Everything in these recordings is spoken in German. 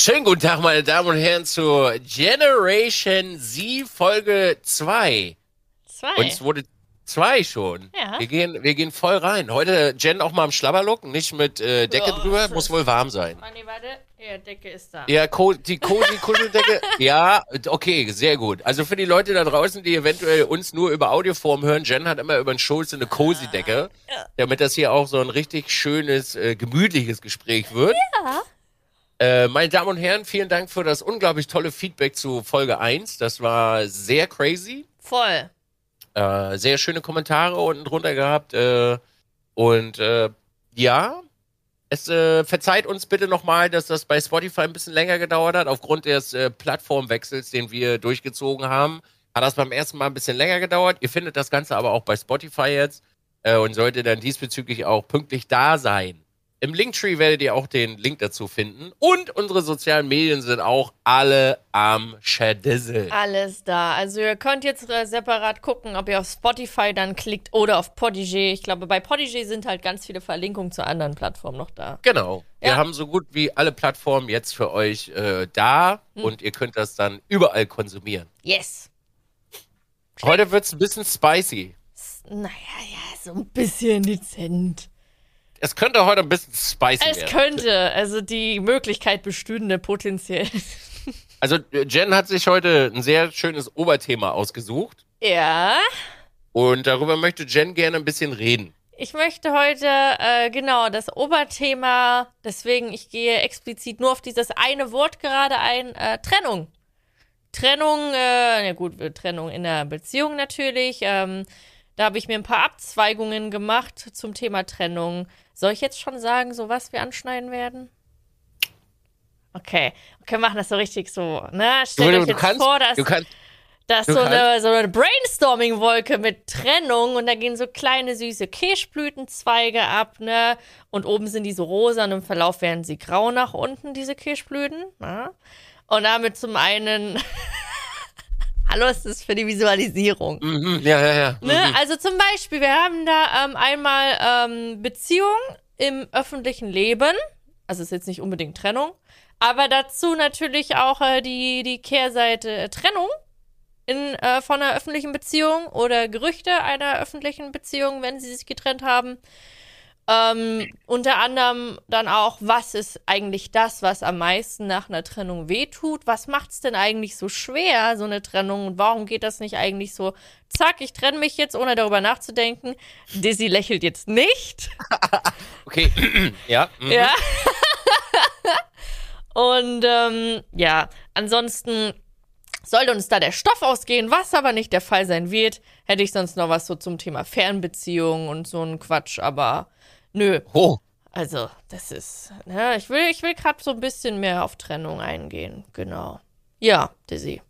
Schönen guten Tag, meine Damen und Herren, zu Generation Z Folge 2. Zwei. Uns wurde zwei schon. Ja. Wir gehen, wir gehen voll rein. Heute Jen auch mal im Schlabberlook, nicht mit äh, Decke Ja, drüber, muss wohl warm sein. Oh, nee, warte. Ja, Decke ist da. Ja, Co die cozy Kuscheldecke. ja, okay, sehr gut. Also für die Leute da draußen, die eventuell uns nur über Audioform hören, Jen hat immer über den Schulz eine cozy Decke, damit das hier auch so ein richtig schönes, äh, gemütliches Gespräch wird. Ja. Äh, meine Damen und Herren, vielen Dank für das unglaublich tolle Feedback zu Folge 1. Das war sehr crazy. Voll. Äh, sehr schöne Kommentare unten drunter gehabt. Äh, und äh, ja, es äh, verzeiht uns bitte nochmal, dass das bei Spotify ein bisschen länger gedauert hat. Aufgrund des Plattformwechsels, den wir durchgezogen haben, hat das beim ersten Mal ein bisschen länger gedauert. Ihr findet das Ganze aber auch bei Spotify jetzt und sollte dann diesbezüglich auch pünktlich da sein. Im Linktree werdet ihr auch den Link dazu finden. Und unsere sozialen Medien sind auch alle am Schadizzle. Alles da. Also ihr könnt jetzt äh, separat gucken, ob ihr auf Spotify dann klickt oder auf Podigy. Ich glaube, bei Podigy sind halt ganz viele Verlinkungen zu anderen Plattformen noch da. Genau. Wir Ja. haben so gut wie alle Plattformen jetzt für euch äh, da Hm. und ihr könnt das dann überall konsumieren. Yes. Heute wird's ein bisschen spicy. Naja, ja, so ein bisschen dezent. Es könnte heute ein bisschen spicy Es werden. könnte, also die Möglichkeit bestünde potenziell. Also äh, Jen hat sich heute ein sehr schönes Oberthema ausgesucht ja. und darüber möchte Jen gerne ein bisschen reden. Ich möchte heute, äh, genau, das Oberthema, deswegen, ich gehe explizit nur auf dieses eine Wort gerade ein, äh, Trennung. Trennung, äh, ja gut, Trennung in der Beziehung natürlich. Ähm, da habe ich mir ein paar Abzweigungen gemacht zum Thema Trennung. Soll ich jetzt schon sagen, so was wir anschneiden werden? Okay, okay, wir machen das so richtig so, ne? Euch du, jetzt kannst, vor, dass kannst, das Du ist so eine, so eine Brainstorming-Wolke mit Trennung und da gehen so kleine süße Kirschblütenzweige ab, ne? Und oben sind die so rosa und im Verlauf werden sie grau nach unten, diese Kirschblüten. Ne? Und damit zum einen. Hallo, es ist für die Visualisierung. mhm, ja, ja, ja. Ne? Mhm. Also zum Beispiel, wir haben da ähm, einmal ähm, Beziehung im öffentlichen Leben. Also ist jetzt nicht unbedingt Trennung. Aber dazu natürlich auch äh, die, die Kehrseite äh, Trennung in, äh, von einer öffentlichen Beziehung oder Gerüchte einer öffentlichen Beziehung, wenn sie sich getrennt haben. Ähm, unter anderem dann auch, was ist eigentlich das, was am meisten nach einer Trennung wehtut? Was macht es denn eigentlich so schwer, so eine Trennung? Und warum geht das nicht eigentlich so, zack, ich trenne mich jetzt, ohne darüber nachzudenken? Dizzy lächelt jetzt nicht. Okay, ja. mhm. Ja. Und ähm, ja, ansonsten sollte uns da der Stoff ausgehen, was aber nicht der Fall sein wird. Hätte ich sonst noch was so zum Thema Fernbeziehungen und so ein Quatsch, aber nö. Oh, Also, das ist, ne, ich will, ich will gerade so ein bisschen mehr auf Trennung eingehen, genau. Ja, Dizzy.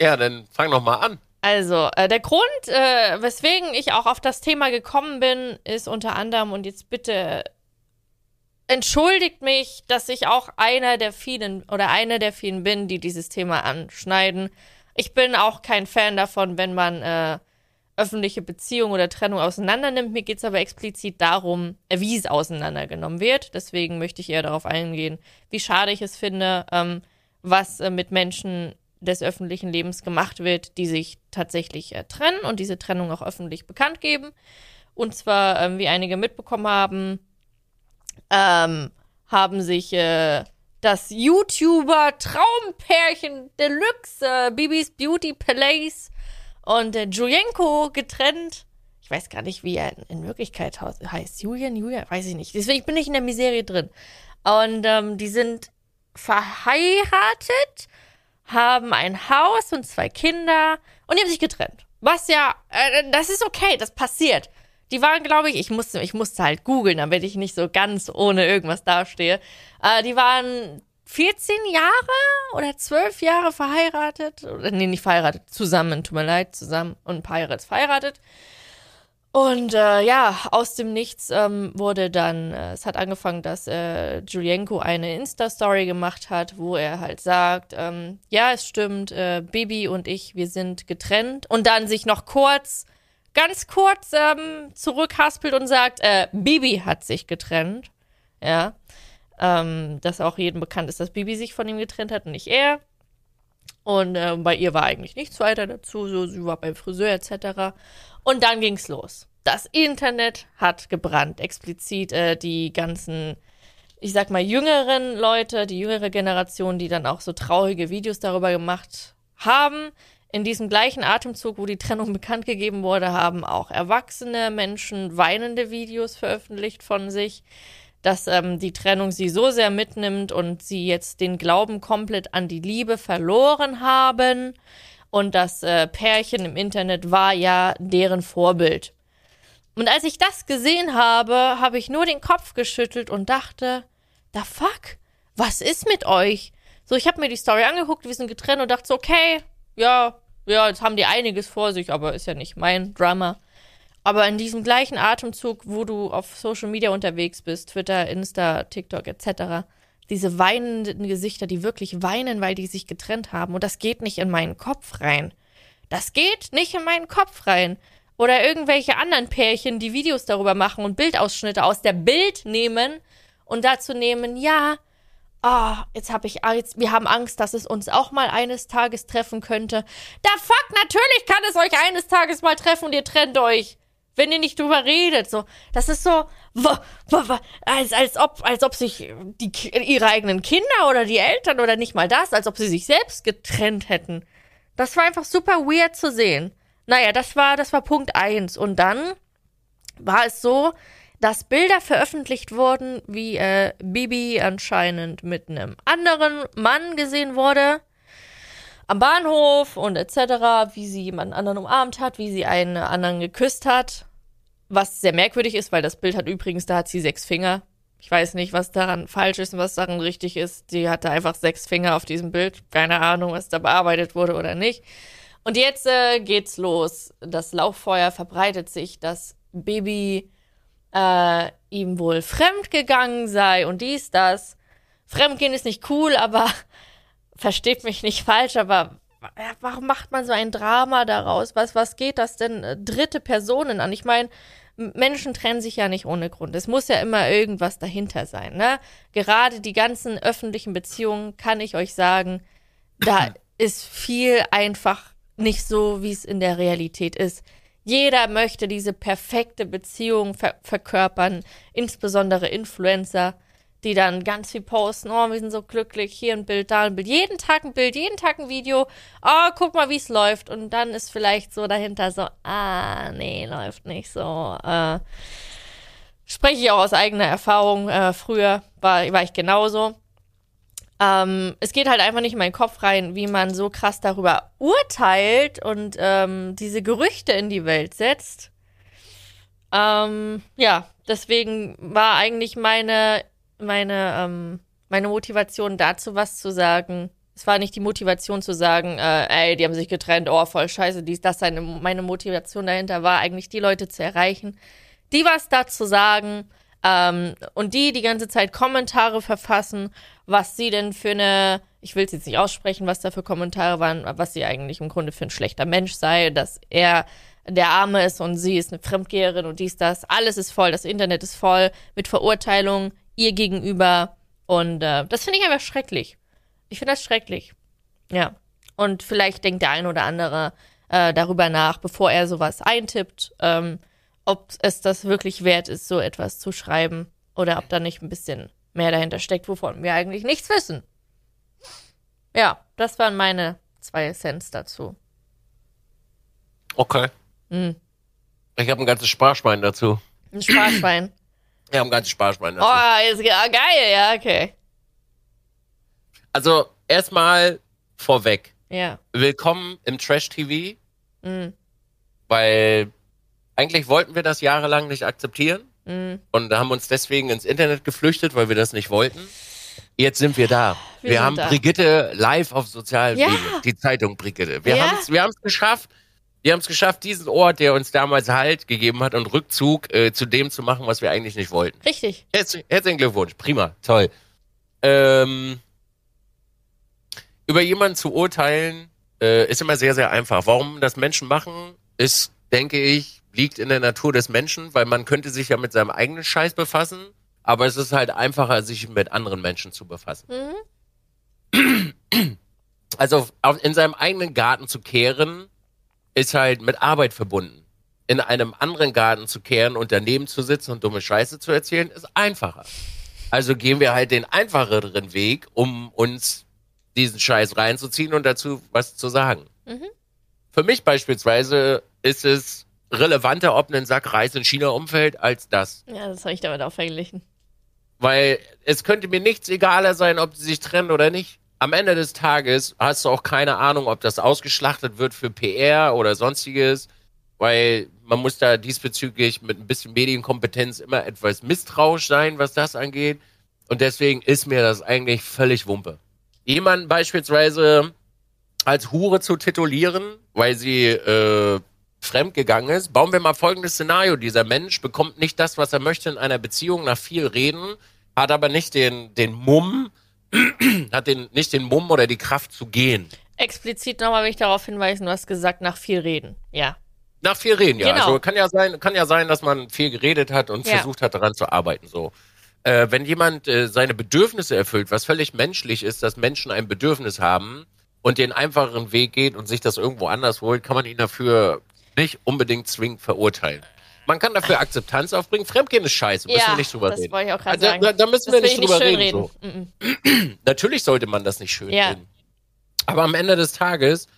ja, dann fang doch mal an. Also, äh, der Grund, äh, weswegen ich auch auf das Thema gekommen bin, ist unter anderem, und jetzt bitte entschuldigt mich, dass ich auch einer der vielen oder einer der vielen bin, die dieses Thema anschneiden. Ich bin auch kein Fan davon, wenn man äh, öffentliche Beziehung oder Trennung auseinandernimmt. Mir geht es aber explizit darum, äh, wie es auseinandergenommen wird. Deswegen möchte ich eher darauf eingehen, wie schade ich es finde, ähm, was äh, mit Menschen des öffentlichen Lebens gemacht wird, die sich tatsächlich äh, trennen und diese Trennung auch öffentlich bekannt geben. Und zwar, ähm, wie einige mitbekommen haben, ähm, haben sich äh, das YouTuber Traumpärchen Deluxe, äh, Bibis Beauty Palace und äh, Julienko getrennt. Ich weiß gar nicht, wie er in, Wirklichkeit heißt. Julian, Julian, weiß ich nicht. Deswegen bin ich in der Miserie drin. Und ähm, die sind verheiratet, haben ein Haus und zwei Kinder und die haben sich getrennt. Was ja, äh, das ist okay, das passiert. Die waren, glaube ich, ich musste, ich musste halt googeln, damit ich nicht so ganz ohne irgendwas dastehe. Äh, die waren 14 Jahre oder 12 Jahre verheiratet. Nee, nicht verheiratet, zusammen, tut mir leid, zusammen und verheiratet, verheiratet. Und äh, ja, aus dem Nichts ähm, wurde dann, äh, es hat angefangen, dass äh, Julienko eine Insta-Story gemacht hat, wo er halt sagt, ähm, ja, es stimmt, äh, Bibi und ich, wir sind getrennt. Und dann sich noch kurz, ganz kurz ähm, zurückhaspelt und sagt, äh, Bibi hat sich getrennt. Ja. Ähm, dass auch jedem bekannt ist, dass Bibi sich von ihm getrennt hat und nicht er. Und äh, bei ihr war eigentlich nichts weiter dazu, so sie war beim Friseur etc. Und dann ging's los. Das Internet hat gebrannt, explizit äh, die ganzen, ich sag mal, jüngeren Leute, die jüngere Generation, die dann auch so traurige Videos darüber gemacht haben. In diesem gleichen Atemzug, wo die Trennung bekannt gegeben wurde, haben auch erwachsene Menschen weinende Videos veröffentlicht von sich dass ähm, die Trennung sie so sehr mitnimmt und sie jetzt den Glauben komplett an die Liebe verloren haben. Und das äh, Pärchen im Internet war ja deren Vorbild. Und als ich das gesehen habe, habe ich nur den Kopf geschüttelt und dachte, da fuck, was ist mit euch? So, ich habe mir die Story angeguckt, wir sind getrennt und dachte so, okay, ja, ja, jetzt haben die einiges vor sich, aber ist ja nicht mein Drama. Aber in diesem gleichen Atemzug, wo du auf Social Media unterwegs bist, Twitter, Insta, TikTok etc., diese weinenden Gesichter, die wirklich weinen, weil die sich getrennt haben. Und das geht nicht in meinen Kopf rein. Das geht nicht in meinen Kopf rein. Oder irgendwelche anderen Pärchen, die Videos darüber machen und Bildausschnitte aus der Bild nehmen und dazu nehmen, ja, ah, oh, jetzt habe ich Angst, wir haben Angst, dass es uns auch mal eines Tages treffen könnte. Da fuck, natürlich kann es euch eines Tages mal treffen und ihr trennt euch wenn ihr nicht drüber redet. So, das ist so, als, als ob, als ob sich die, ihre eigenen Kinder oder die Eltern oder nicht mal das, als ob sie sich selbst getrennt hätten. Das war einfach super weird zu sehen. Naja, das war, das war Punkt eins. Und dann war es so, dass Bilder veröffentlicht wurden, wie äh, Bibi anscheinend mit einem anderen Mann gesehen wurde am Bahnhof und etc., wie sie jemanden anderen umarmt hat, wie sie einen anderen geküsst hat. Was sehr merkwürdig ist, weil das Bild hat übrigens, da hat sie sechs Finger. Ich weiß nicht, was daran falsch ist und was daran richtig ist. Sie hatte einfach sechs Finger auf diesem Bild. Keine Ahnung, was da bearbeitet wurde oder nicht. Und jetzt äh, geht's los. Das Lauffeuer verbreitet sich, dass Baby äh, ihm wohl fremd gegangen sei und dies, das. Fremdgehen ist nicht cool, aber versteht mich nicht falsch, aber warum macht man so ein Drama daraus? Was, was geht das denn äh, dritte Personen an? Ich meine, Menschen trennen sich ja nicht ohne Grund. Es muss ja immer irgendwas dahinter sein. Ne? Gerade die ganzen öffentlichen Beziehungen, kann ich euch sagen, da ist viel einfach nicht so, wie es in der Realität ist. Jeder möchte diese perfekte Beziehung ver verkörpern, insbesondere Influencer die dann ganz viel posten, oh, wir sind so glücklich, hier ein Bild, da ein Bild, jeden Tag ein Bild, jeden Tag ein Video, oh, guck mal, wie es läuft. Und dann ist vielleicht so dahinter so, ah, nee, läuft nicht so. Äh, spreche ich auch aus eigener Erfahrung. Äh, früher war, war ich genauso. Ähm, es geht halt einfach nicht in meinen Kopf rein, wie man so krass darüber urteilt und ähm, diese Gerüchte in die Welt setzt. Ähm, ja, deswegen war eigentlich meine meine, ähm, meine Motivation dazu, was zu sagen. Es war nicht die Motivation zu sagen, äh, ey, die haben sich getrennt, oh, voll scheiße, dies, das. Seine, meine Motivation dahinter war eigentlich, die Leute zu erreichen, die was dazu sagen ähm, und die die ganze Zeit Kommentare verfassen, was sie denn für eine, ich will es jetzt nicht aussprechen, was da für Kommentare waren, was sie eigentlich im Grunde für ein schlechter Mensch sei, dass er der Arme ist und sie ist eine Fremdgeherin und dies, das. Alles ist voll, das Internet ist voll mit Verurteilungen, ihr gegenüber. Und äh, das finde ich einfach schrecklich. Ich finde das schrecklich. Ja. Und vielleicht denkt der ein oder andere äh, darüber nach, bevor er sowas eintippt, ähm, ob es das wirklich wert ist, so etwas zu schreiben. Oder ob da nicht ein bisschen mehr dahinter steckt, wovon wir eigentlich nichts wissen. Ja, das waren meine zwei Cents dazu. Okay. Hm. Ich habe ein ganzes Sparschwein dazu. Ein Sparschwein. Wir haben ganz Sparschwein. Oh, ist ja geil, ja, okay. Also, erstmal vorweg. Ja. Willkommen im Trash-TV. Mhm. Weil eigentlich wollten wir das jahrelang nicht akzeptieren. Mhm. Und haben uns deswegen ins Internet geflüchtet, weil wir das nicht wollten. Jetzt sind wir da. Wir, wir haben da. Brigitte live auf sozialen ja. Medien. Die Zeitung Brigitte. Wir ja. haben es geschafft, wir haben es geschafft, diesen Ort, der uns damals Halt gegeben hat und Rückzug äh, zu dem zu machen, was wir eigentlich nicht wollten. Richtig. Herz, herzlichen Glückwunsch. Prima. Toll. Ähm, über jemanden zu urteilen, äh, ist immer sehr, sehr einfach. Warum das Menschen machen, ist, denke ich, liegt in der Natur des Menschen, weil man könnte sich ja mit seinem eigenen Scheiß befassen, Aber es ist halt einfacher, sich mit anderen Menschen zu befassen. Mhm. Also auf, in seinem eigenen Garten zu kehren, ist halt mit Arbeit verbunden. In einem anderen Garten zu kehren und daneben zu sitzen und dumme Scheiße zu erzählen, ist einfacher. Also gehen wir halt den einfacheren Weg, um uns diesen Scheiß reinzuziehen und dazu was zu sagen. Mhm. Für mich beispielsweise ist es relevanter, ob ein Sack Reis in China umfällt, als das. Ja, das habe ich damit auch verglichen. Weil es könnte mir nichts egaler sein, ob sie sich trennen oder nicht. Am Ende des Tages hast du auch keine Ahnung, ob das ausgeschlachtet wird für PR oder sonstiges, weil man muss da diesbezüglich mit ein bisschen Medienkompetenz immer etwas misstrauisch sein, was das angeht. Und deswegen ist mir das eigentlich völlig Wumpe. Jemanden beispielsweise als Hure zu titulieren, weil sie äh, fremdgegangen ist, bauen wir mal folgendes Szenario. Dieser Mensch bekommt nicht das, was er möchte in einer Beziehung nach viel Reden, hat aber nicht den, den Mumm, hat den, nicht den Mumm oder die Kraft zu gehen. Explizit nochmal will ich darauf hinweisen, du hast gesagt, nach viel reden. Ja. Nach viel reden, ja. Genau. Also kann ja sein, kann ja sein, dass man viel geredet hat und Ja. versucht hat, daran zu arbeiten. So. Äh, wenn jemand äh, seine Bedürfnisse erfüllt, was völlig menschlich ist, dass Menschen ein Bedürfnis haben und den einfacheren Weg geht und sich das irgendwo anders holt, kann man ihn dafür nicht unbedingt zwingend verurteilen. Man kann dafür Akzeptanz aufbringen. Fremdgehen ist scheiße, müssen ja, wir nicht drüber das reden. wollte ich auch gerade Also, sagen. da, da müssen das wir nicht ich drüber schön reden. reden. So. Natürlich sollte man das nicht schön Ja. reden. Aber am Ende des Tages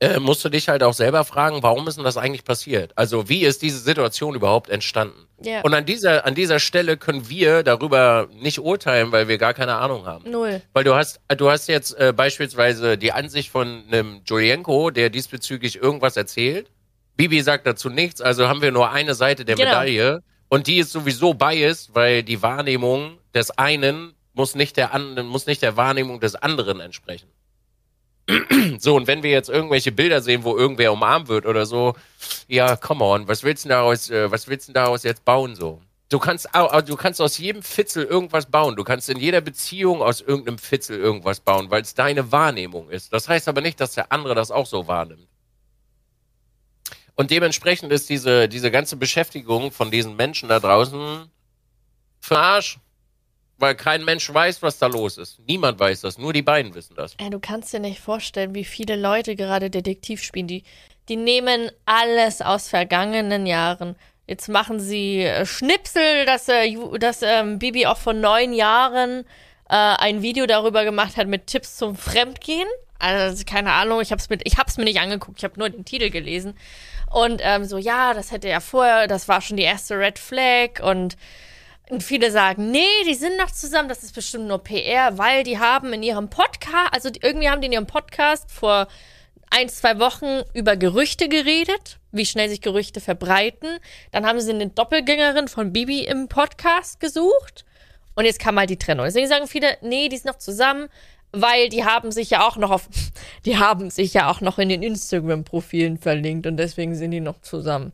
äh, musst du dich halt auch selber fragen, warum ist denn das eigentlich passiert? Also wie ist diese Situation überhaupt entstanden? Ja. Und an dieser, an dieser Stelle können wir darüber nicht urteilen, weil wir gar keine Ahnung haben. Null. Weil du hast, du hast jetzt äh, beispielsweise die Ansicht von einem Julienko, der diesbezüglich irgendwas erzählt. Bibi sagt dazu nichts, also haben wir nur eine Seite der Genau. Medaille. Und die ist sowieso biased, weil die Wahrnehmung des einen muss nicht der anderen, muss nicht der Wahrnehmung des anderen entsprechen. So, und wenn wir jetzt irgendwelche Bilder sehen, wo irgendwer umarmt wird oder so, ja, come on, was willst du denn daraus, äh, was willst du daraus jetzt bauen so? Du kannst, du kannst aus jedem Fitzel irgendwas bauen. Du kannst in jeder Beziehung aus irgendeinem Fitzel irgendwas bauen, weil es deine Wahrnehmung ist. Das heißt aber nicht, dass der andere das auch so wahrnimmt. Und dementsprechend ist diese, diese ganze Beschäftigung von diesen Menschen da draußen für Arsch. Weil kein Mensch weiß, was da los ist. Niemand weiß das, nur die beiden wissen das. Ey, du kannst dir nicht vorstellen, wie viele Leute gerade Detektiv spielen. Die, die nehmen alles aus vergangenen Jahren. Jetzt machen sie äh, Schnipsel, dass, äh, dass ähm, Bibi auch vor neun Jahren äh, ein Video darüber gemacht hat mit Tipps zum Fremdgehen. Also keine Ahnung, ich hab's, mit, mir nicht angeguckt, ich habe nur den Titel gelesen. Und ähm, so, ja, das hätte ja vorher, das war schon die erste Red Flag und und viele sagen, nee, die sind noch zusammen, das ist bestimmt nur PR, weil die haben in ihrem Podcast, also irgendwie haben die in ihrem Podcast vor ein, zwei Wochen über Gerüchte geredet, wie schnell sich Gerüchte verbreiten. Dann haben sie eine Doppelgängerin von Bibi im Podcast gesucht. Und jetzt kam halt die Trennung. Deswegen sagen viele, nee, die sind noch zusammen, weil die haben sich ja auch noch auf, die haben sich ja auch noch in den Instagram-Profilen verlinkt und deswegen sind die noch zusammen.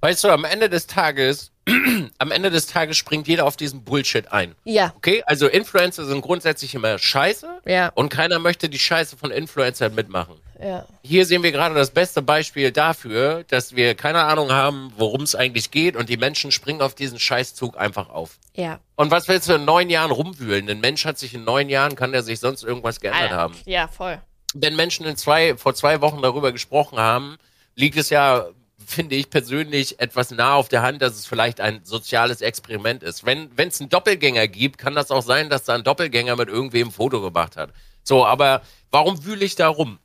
Weißt du, am Ende des Tages, am Ende des Tages springt jeder auf diesen Bullshit ein. Ja, Okay? Also Influencer sind grundsätzlich immer scheiße ja, und keiner möchte die Scheiße von Influencern mitmachen. Ja. Hier sehen wir gerade das beste Beispiel dafür, dass wir keine Ahnung haben, worum es eigentlich geht und die Menschen springen auf diesen Scheißzug einfach auf. Ja. Und was willst du in neun Jahren rumwühlen? Ein Mensch hat sich in neun Jahren, kann der sich sonst irgendwas geändert Alter, haben. Ja, voll. Wenn Menschen in zwei, vor zwei Wochen darüber gesprochen haben, liegt es ja, finde ich persönlich, etwas nah auf der Hand, dass es vielleicht ein soziales Experiment ist. Wenn es einen Doppelgänger gibt, kann das auch sein, dass da ein Doppelgänger mit irgendwem ein Foto gemacht hat. So, aber warum wühle ich da rum?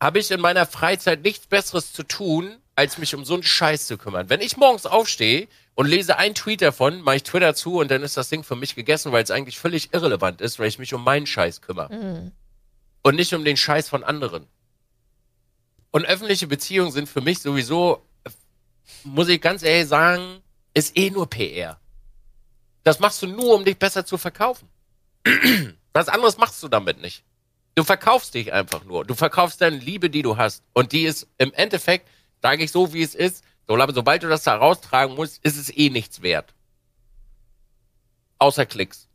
Habe ich in meiner Freizeit nichts Besseres zu tun, als mich um so einen Scheiß zu kümmern. Wenn ich morgens aufstehe und lese einen Tweet davon, mache ich Twitter zu und dann ist das Ding für mich gegessen, weil es eigentlich völlig irrelevant ist, weil ich mich um meinen Scheiß kümmere Mhm. und nicht um den Scheiß von anderen. Und öffentliche Beziehungen sind für mich sowieso, muss ich ganz ehrlich sagen, ist eh nur PR. Das machst du nur, um dich besser zu verkaufen. Was anderes machst du damit nicht. Du verkaufst dich einfach nur. Du verkaufst deine Liebe, die du hast. Und die ist im Endeffekt, sage ich so, wie es ist, sobald du das da raustragen musst, ist es eh nichts wert. Außer Klicks.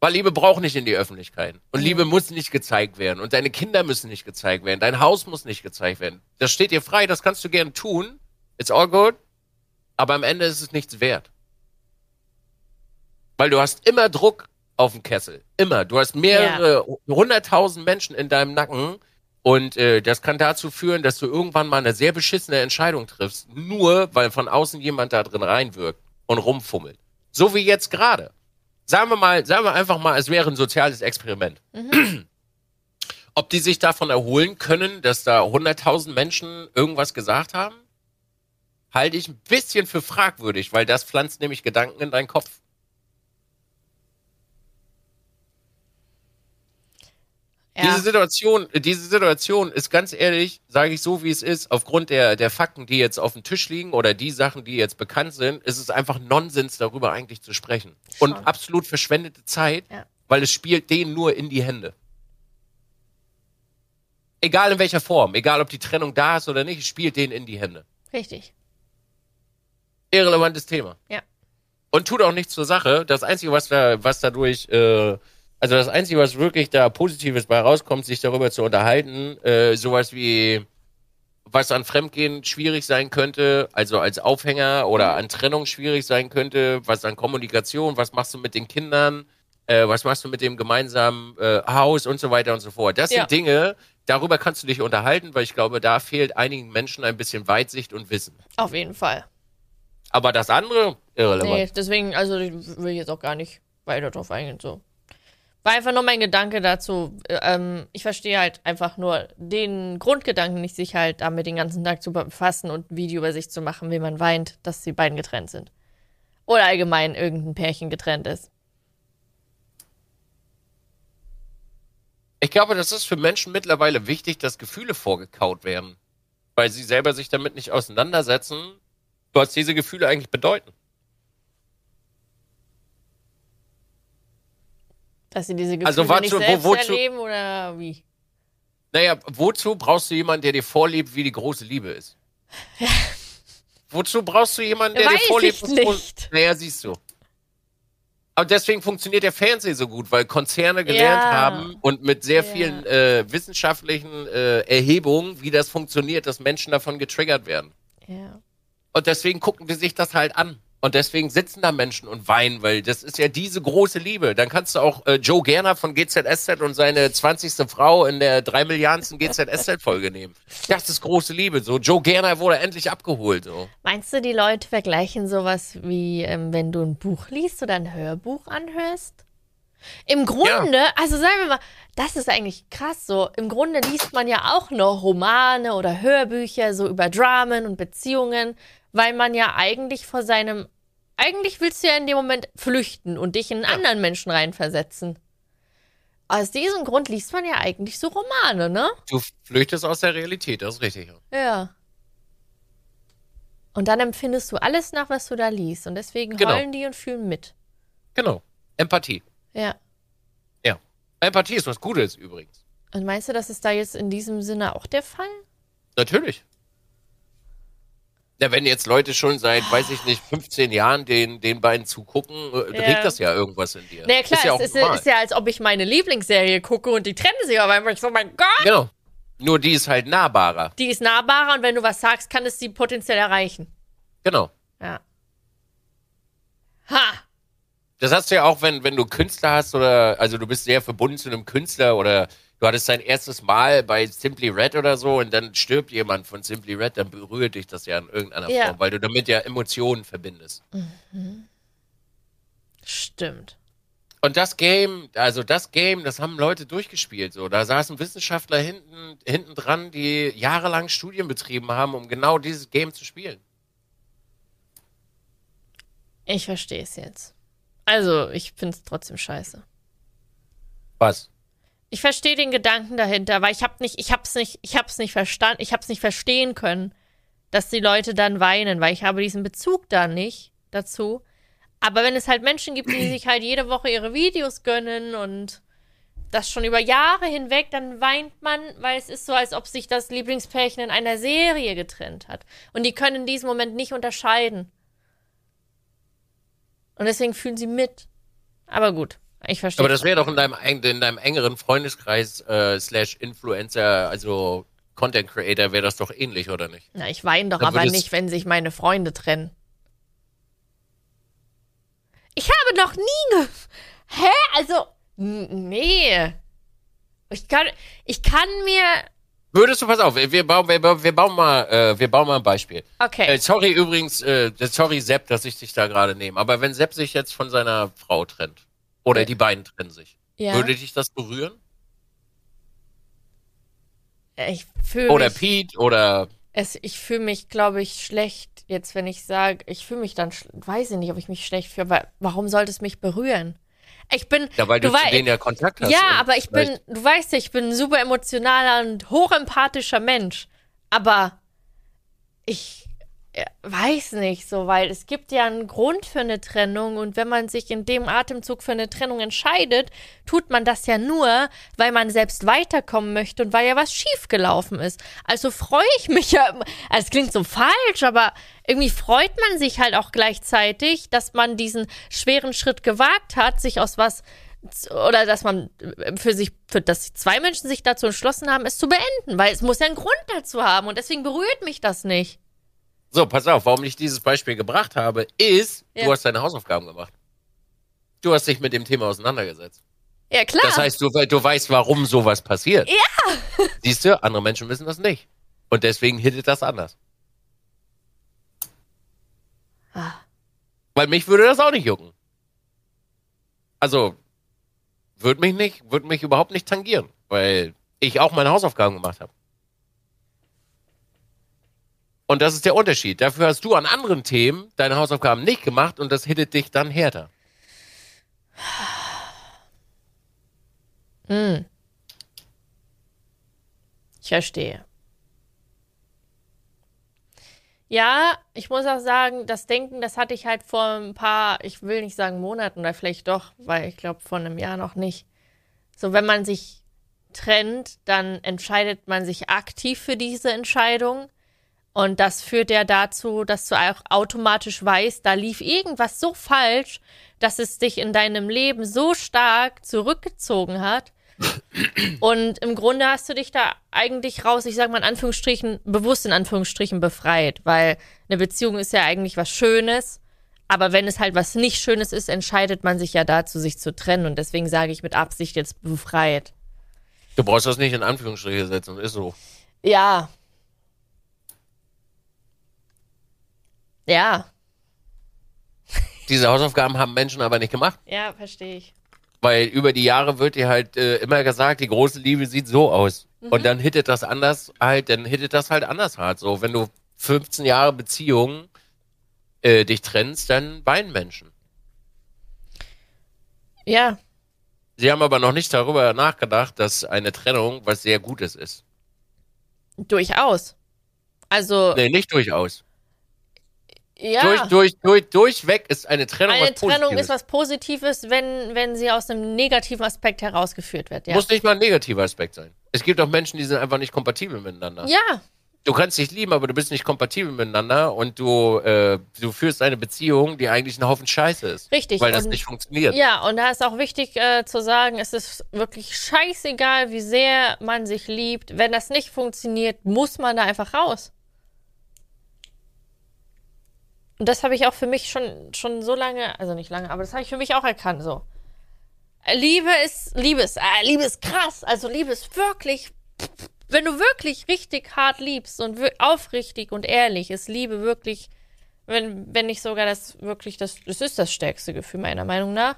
Weil Liebe braucht nicht in die Öffentlichkeit. Und Liebe muss nicht gezeigt werden. Und deine Kinder müssen nicht gezeigt werden. Dein Haus muss nicht gezeigt werden. Das steht dir frei, das kannst du gern tun. It's all good. Aber am Ende ist es nichts wert. Weil du hast immer Druck auf dem Kessel. Immer. Du hast mehrere hunderttausend Menschen in deinem Nacken. Und äh, das kann dazu führen, dass du irgendwann mal eine sehr beschissene Entscheidung triffst. Nur weil von außen jemand da drin reinwirkt und rumfummelt. So wie jetzt gerade. Sagen wir mal, sagen wir einfach mal, es wäre ein soziales Experiment. Mhm. Ob die sich davon erholen können, dass da hunderttausend Menschen irgendwas gesagt haben, halte ich ein bisschen für fragwürdig, weil das pflanzt nämlich Gedanken in deinen Kopf. Ja. Diese Situation, diese Situation ist ganz ehrlich, sage ich so, wie es ist, aufgrund der, der Fakten, die jetzt auf dem Tisch liegen oder die Sachen, die jetzt bekannt sind, ist es einfach Nonsens, darüber eigentlich zu sprechen. Schon. Und absolut verschwendete Zeit, ja. weil es spielt denen nur in die Hände. Egal in welcher Form, egal ob die Trennung da ist oder nicht, es spielt denen in die Hände. Richtig. Irrelevantes Thema. Ja. Und tut auch nichts zur Sache. Das Einzige, was da, was dadurch äh, also das Einzige, was wirklich da Positives bei rauskommt, sich darüber zu unterhalten, äh, sowas wie was an Fremdgehen schwierig sein könnte, also als Aufhänger oder an Trennung schwierig sein könnte, was an Kommunikation, was machst du mit den Kindern, äh, was machst du mit dem gemeinsamen äh, Haus und so weiter und so fort. Das ja. sind Dinge, darüber kannst du dich unterhalten, weil ich glaube, da fehlt einigen Menschen ein bisschen Weitsicht und Wissen. Auf jeden Fall. Aber das andere, irrelevant. Nee, deswegen, also ich will jetzt auch gar nicht weiter drauf eingehen, so. War einfach nur mein Gedanke dazu. Ähm, ich verstehe halt einfach nur den Grundgedanken nicht, sich halt damit den ganzen Tag zu befassen und ein Video über sich zu machen, wie man weint, dass die beiden getrennt sind. Oder allgemein irgendein Pärchen getrennt ist. Ich glaube, das ist für Menschen mittlerweile wichtig, dass Gefühle vorgekaut werden. Weil sie selber sich damit nicht auseinandersetzen, was diese Gefühle eigentlich bedeuten. Dass sie diese Gefühle also, wozu, nicht selbst wo, wozu, erleben oder wie? Naja, wozu brauchst du jemanden, der dir vorlebt, wie die große Liebe ist? Ja. Wozu brauchst du jemanden, der Weiß dir vorlebt? Ich nicht. Naja, siehst du. Aber deswegen funktioniert der Fernseher so gut, weil Konzerne gelernt ja. haben und mit sehr ja. vielen äh, wissenschaftlichen äh, Erhebungen, wie das funktioniert, dass Menschen davon getriggert werden. Ja. Und deswegen gucken die sich das halt an. Und deswegen sitzen da Menschen und weinen, weil das ist ja diese große Liebe. Dann kannst du auch äh, Joe Gerner von GZSZ und seine 20. Frau in der 3 Milliardensten GZSZ-Folge nehmen. Das ist große Liebe. So, Joe Gerner wurde endlich abgeholt. So. Meinst du, die Leute vergleichen sowas wie, ähm, wenn du ein Buch liest oder ein Hörbuch anhörst? Im Grunde, ja. also sagen wir mal, das ist eigentlich krass so. Im Grunde liest man ja auch noch Romane oder Hörbücher so über Dramen und Beziehungen weil man ja eigentlich vor seinem. Eigentlich willst du ja in dem Moment flüchten und dich in einen ja. anderen Menschen reinversetzen. Aus diesem Grund liest man ja eigentlich so Romane, ne? Du flüchtest aus der Realität, das ist richtig. Ja. Und dann empfindest du alles nach, was du da liest. Und deswegen genau. heulen die und fühlen mit. Genau. Empathie. Ja. Ja. Empathie ist was Gutes übrigens. Und meinst du, das ist da jetzt in diesem Sinne auch der Fall? Natürlich. Ja, wenn jetzt Leute schon seit, weiß ich nicht, 15 Jahren den, den beiden zugucken, äh, ja. regt das ja irgendwas in dir. Na klar, ist ja, es ist, ist, ja, als ob ich meine Lieblingsserie gucke und die trennen sich aber einfach so, mein Gott. Genau. Nur die ist halt nahbarer. Die ist nahbarer und wenn du was sagst, kann es sie potenziell erreichen. Genau. Ja. Ha! Das hast du ja auch, wenn, wenn du Künstler hast oder, also du bist sehr verbunden zu einem Künstler oder du hattest dein erstes Mal bei Simply Red oder so und dann stirbt jemand von Simply Red, dann berührt dich das ja in irgendeiner ja. Form, weil du damit ja Emotionen verbindest. Mhm. Stimmt. Und das Game, also das Game, das haben Leute durchgespielt. So, da saßen Wissenschaftler hinten, hinten dran, die jahrelang Studien betrieben haben, um genau dieses Game zu spielen. Ich verstehe es jetzt. Also, ich finde es trotzdem scheiße. Was? Ich verstehe den Gedanken dahinter, weil ich habe nicht, ich hab's nicht, ich hab's nicht verstanden, ich hab's nicht verstehen können, dass die Leute dann weinen, weil ich habe diesen Bezug da nicht dazu. Aber wenn es halt Menschen gibt, die sich halt jede Woche ihre Videos gönnen und das schon über Jahre hinweg, dann weint man, weil es ist so, als ob sich das Lieblingspärchen in einer Serie getrennt hat. Und die können in diesem Moment nicht unterscheiden. Und deswegen fühlen sie mit. Aber gut. Ich verstehe. Aber das wäre doch in deinem, in deinem engeren Freundeskreis äh, slash Influencer, also Content Creator, wäre das doch ähnlich, oder nicht? Na, ich weine doch Dann aber nicht, wenn sich meine Freunde trennen. Ich habe noch nie. Hä? Also, nee. Ich kann, ich kann mir. Würdest du, pass auf, wir bauen, wir, bauen- wir bauen mal, äh, wir bauen mal ein Beispiel. Okay. Äh, sorry übrigens, äh, sorry Sepp, dass ich dich da gerade nehme. Aber wenn Sepp sich jetzt von seiner Frau trennt oder die beiden trennen sich, ja. würde dich das berühren? ich fühle Oder mich, Pete oder es, ich fühle mich, glaube ich, schlecht. Jetzt, wenn ich sage, ich fühle mich dann, weiß ich nicht, ob ich mich schlecht fühle, weil warum sollte es mich berühren? Ich bin, ja, weil du, du zu denen ja Kontakt hast. Ja, aber ich bin, vielleicht- du weißt ja, ich bin ein super emotionaler und hochempathischer Mensch. Aber ich weiß nicht so, weil es gibt ja einen Grund für eine Trennung und wenn man sich in dem Atemzug für eine Trennung entscheidet, tut man das ja nur, weil man selbst weiterkommen möchte und weil ja was schiefgelaufen ist. Also freue ich mich ja, es klingt so falsch, aber irgendwie freut man sich halt auch gleichzeitig, dass man diesen schweren Schritt gewagt hat, sich aus was oder dass man für sich, für dass zwei Menschen sich dazu entschlossen haben, es zu beenden, weil es muss ja einen Grund dazu haben und deswegen berührt mich das nicht. So, pass auf, warum ich dieses Beispiel gebracht habe, ist, Ja. du hast deine Hausaufgaben gemacht. Du hast dich mit dem Thema auseinandergesetzt. Ja, klar. Das heißt, du, du weißt, warum sowas passiert. Ja. Siehst du, andere Menschen wissen das nicht. Und deswegen hittet das anders. Ah. Weil mich würde das auch nicht jucken. Also, würde mich nicht, würde mich überhaupt nicht tangieren, weil ich auch meine Hausaufgaben gemacht habe. Und das ist der Unterschied. Dafür hast du an anderen Themen deine Hausaufgaben nicht gemacht und das hittet dich dann härter. Hm. Ich verstehe. Ja, ich muss auch sagen, das Denken, das hatte ich halt vor ein paar, ich will nicht sagen Monaten oder vielleicht doch, weil ich glaube vor einem Jahr noch nicht. So, wenn man sich trennt, dann entscheidet man sich aktiv für diese Entscheidung. Und das führt ja dazu, dass du auch automatisch weißt, da lief irgendwas so falsch, dass es dich in deinem Leben so stark zurückgezogen hat. Und im Grunde hast du dich da eigentlich raus, ich sag mal in Anführungsstrichen, bewusst in Anführungsstrichen befreit, weil eine Beziehung ist ja eigentlich was Schönes. Aber wenn es halt was nicht Schönes ist, entscheidet man sich ja dazu, sich zu trennen. Und deswegen sage ich mit Absicht jetzt befreit. Du brauchst das nicht in Anführungsstriche setzen, ist so. Ja. Ja. Diese Hausaufgaben haben Menschen aber nicht gemacht. Ja, verstehe ich. Weil über die Jahre wird dir halt äh, immer gesagt, die große Liebe sieht so aus. Mhm. Und dann hittet das anders halt, dann hittet das halt anders hart. So, wenn du 15 Jahre Beziehung äh, dich trennst, dann weinen Menschen. Ja. Sie haben aber noch nicht darüber nachgedacht, dass eine Trennung was sehr Gutes ist. Durchaus. Also, Nee, nicht durchaus. Ja. Durch, durch, durch, durchweg ist eine Trennung Eine was Positives. Trennung ist was Positives, wenn, wenn sie aus einem negativen Aspekt herausgeführt wird, ja. Muss nicht mal ein negativer Aspekt sein. Es gibt auch Menschen, die sind einfach nicht kompatibel miteinander. ja, du kannst dich lieben, aber du bist nicht kompatibel miteinander und du, äh, du führst eine Beziehung, die eigentlich ein Haufen Scheiße ist. Richtig, Weil das und- nicht funktioniert. ja, und da ist auch wichtig äh, zu sagen, es ist wirklich scheißegal, wie sehr man sich liebt. Wenn das nicht funktioniert, muss man da einfach raus. Und das habe ich auch für mich schon, schon so lange, also nicht lange, aber das habe ich für mich auch erkannt, so. Liebe ist, Liebe ist, äh, Liebe ist krass. Also Liebe ist wirklich, wenn du wirklich richtig hart liebst und aufrichtig und ehrlich, ist Liebe wirklich, wenn, wenn nicht sogar das wirklich, das, das ist das stärkste Gefühl meiner Meinung nach.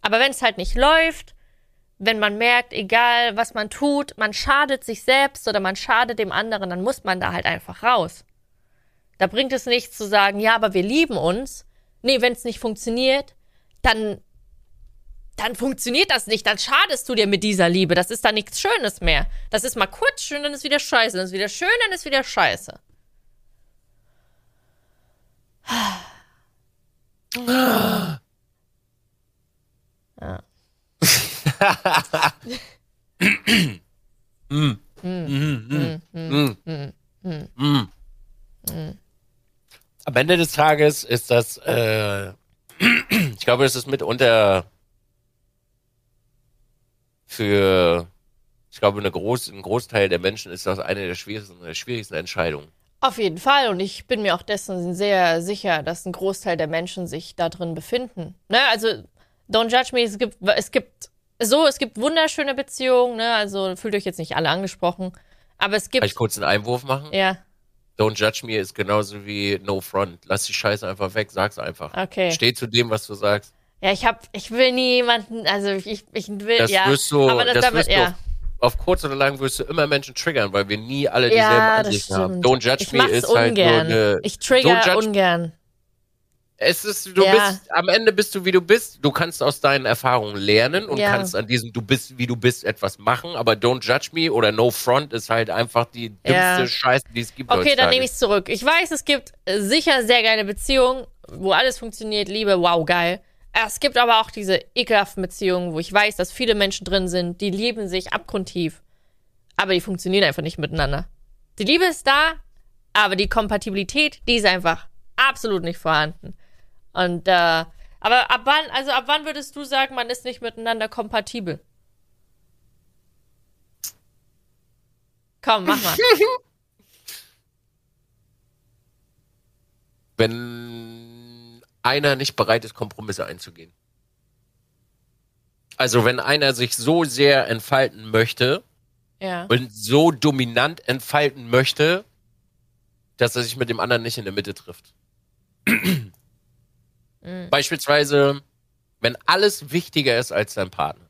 Aber wenn es halt nicht läuft, wenn man merkt, egal was man tut, man schadet sich selbst oder man schadet dem anderen, dann muss man da halt einfach raus. Da bringt es nichts zu sagen, ja, aber wir lieben uns. Nee, wenn es nicht funktioniert, dann dann funktioniert das nicht, dann schadest du dir mit dieser Liebe. Das ist dann nichts Schönes mehr. Das ist mal kurz schön, dann ist wieder scheiße, dann ist wieder schön, dann ist wieder scheiße. Ja. Mm. Mm, mm, mm, mm. Am Ende des Tages ist das, äh, ich glaube, es ist mitunter für, ich glaube, eine groß, ein Großteil der Menschen ist das eine der schwierigsten, der schwierigsten Entscheidungen. Auf jeden Fall. Und ich bin mir auch dessen sehr sicher, dass ein Großteil der Menschen sich da drin befinden. Ne? Also, don't judge me. Es gibt, es gibt so, es gibt wunderschöne Beziehungen. Ne? Also fühlt euch jetzt nicht alle angesprochen. Aber es gibt. Kann ich kurz einen Einwurf machen? Ja. Don't judge me ist genauso wie no front. Lass die Scheiße einfach weg, sag's einfach. Okay. Steh zu dem, was du sagst. Ja, ich hab, ich will niemanden, also ich, ich will, Das ja. wirst du, aber das, das damit, wirst du ja. auf, auf kurz oder lang wirst du immer Menschen triggern, weil wir nie alle dieselben Ja, Ansichten haben. Don't judge ich me ist halt nur ungern. eine. ich trigger ungern. Es ist, du Ja. bist, am Ende bist du wie du bist. Du kannst aus deinen Erfahrungen lernen und Ja. kannst an diesem du bist wie du bist etwas machen, aber don't judge me oder no front ist halt einfach die dümmste Ja. Scheiße, die es gibt. Okay, dann nehme ich es zurück. Ich weiß, es gibt sicher sehr geile Beziehungen, wo alles funktioniert, Liebe, wow, geil. Es gibt aber auch diese ekelhaften Beziehungen, wo ich weiß, dass viele Menschen drin sind, die lieben sich abgrundtief, aber die funktionieren einfach nicht miteinander. Die Liebe ist da, aber die Kompatibilität, die ist einfach absolut nicht vorhanden. Und äh, aber ab wann, also ab wann würdest du sagen, man ist nicht miteinander kompatibel? Komm, mach mal. wenn einer nicht bereit ist, Kompromisse einzugehen. Also wenn einer sich so sehr entfalten möchte ja. und so dominant entfalten möchte, dass er sich mit dem anderen nicht in der Mitte trifft. Beispielsweise, wenn alles wichtiger ist als dein Partner.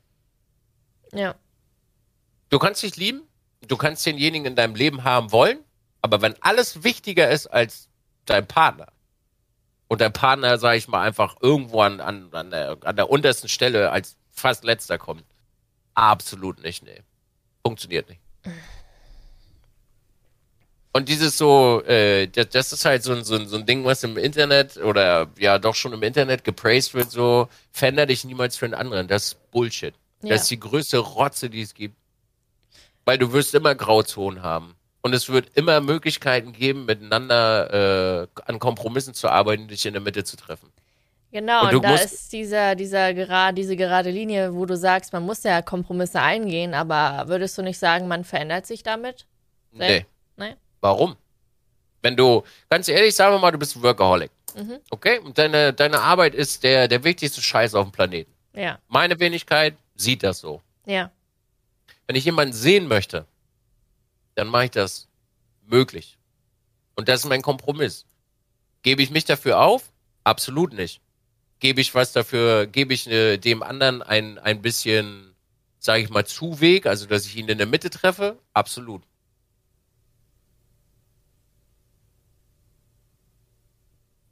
Ja. Du kannst dich lieben, du kannst denjenigen in deinem Leben haben wollen, aber wenn alles wichtiger ist als dein Partner und dein Partner, sag ich mal, einfach irgendwo an, an, an, der, an der untersten Stelle als fast letzter kommt, absolut nicht, nee. Funktioniert nicht. Und dieses so, äh, das, das ist halt so, ein- so, ein- so ein Ding, was im Internet oder ja doch schon im Internet gepraised wird, so, veränder dich niemals für einen anderen. Das ist Bullshit. Ja. Das ist die größte Rotze, die es gibt. Weil du wirst immer Grauzonen haben. Und es wird immer Möglichkeiten geben, miteinander äh, an Kompromissen zu arbeiten, dich in der Mitte zu treffen. Genau, Und und, da ist dieser, dieser gerade, diese gerade Linie, wo du sagst, man muss ja Kompromisse eingehen, aber würdest du nicht sagen, man verändert sich damit? Nee. Nee? Warum? Wenn du, ganz ehrlich, sagen wir mal, du bist ein Workaholic. Mhm. Okay? Und deine, deine Arbeit ist der, der wichtigste Scheiß auf dem Planeten. Ja, Meine Wenigkeit sieht das so. ja, Wenn ich jemanden sehen möchte, dann mache ich das möglich. Und das ist mein Kompromiss. Gebe ich mich dafür auf? Absolut nicht. Gebe ich was dafür, gebe ich äh, dem anderen ein, ein bisschen, sage ich mal, Zuweg, also dass ich ihn in der Mitte treffe? Absolut.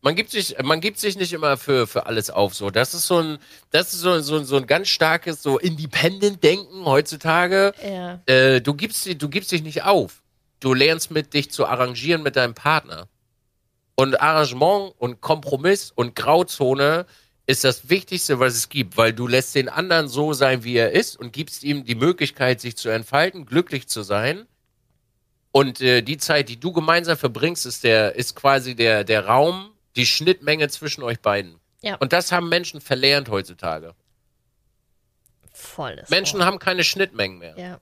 Man gibt sich, man gibt sich nicht immer für, für alles auf, so. Das ist so ein, das ist so, so, so ein ganz starkes, so Independent-Denken heutzutage ja, äh, du gibst du gibst dich nicht auf. Du lernst mit dich zu arrangieren mit deinem Partner. Und Arrangement und Kompromiss und Grauzone ist das Wichtigste, was es gibt, weil du lässt den anderen so sein, wie er ist und gibst ihm die Möglichkeit, sich zu entfalten, glücklich zu sein. Und äh, die Zeit, die du gemeinsam verbringst, ist der ist quasi der der Raum, die Schnittmenge zwischen euch beiden. Ja. Und das haben Menschen verlernt heutzutage. volles. Menschen Ohr. haben keine Schnittmengen mehr. Ja,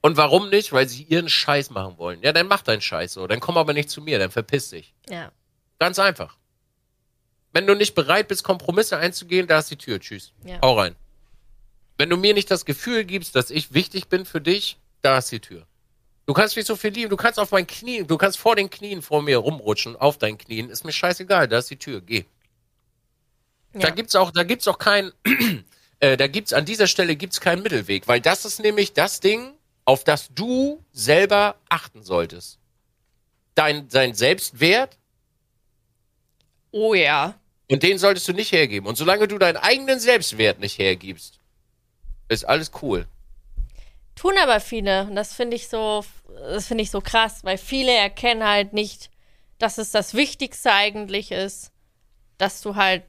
Und warum nicht? Weil sie ihren Scheiß machen wollen. Ja, dann mach deinen Scheiß so. Dann komm aber nicht zu mir, dann verpiss dich. ja, Ganz einfach. Wenn du nicht bereit bist, Kompromisse einzugehen, da ist die Tür. Tschüss. Ja. Hau rein. Wenn du mir nicht das Gefühl gibst, dass ich wichtig bin für dich, da ist die Tür. Du kannst mich so viel lieben, du kannst auf meinen Knien, du kannst vor den Knien vor mir rumrutschen, auf deinen Knien, ist mir scheißegal, da ist die Tür, geh. Da ja. gibt's auch, da gibt's auch kein, äh, da gibt's an dieser Stelle gibt's keinen Mittelweg, weil das ist nämlich das Ding, auf das du selber achten solltest. Dein, dein Selbstwert Oh ja. und den solltest du nicht hergeben. Und solange du deinen eigenen Selbstwert nicht hergibst, ist alles cool. Tun aber viele. Und das finde ich so, das finde ich so krass, weil viele erkennen halt nicht, dass es das Wichtigste eigentlich ist, dass du halt,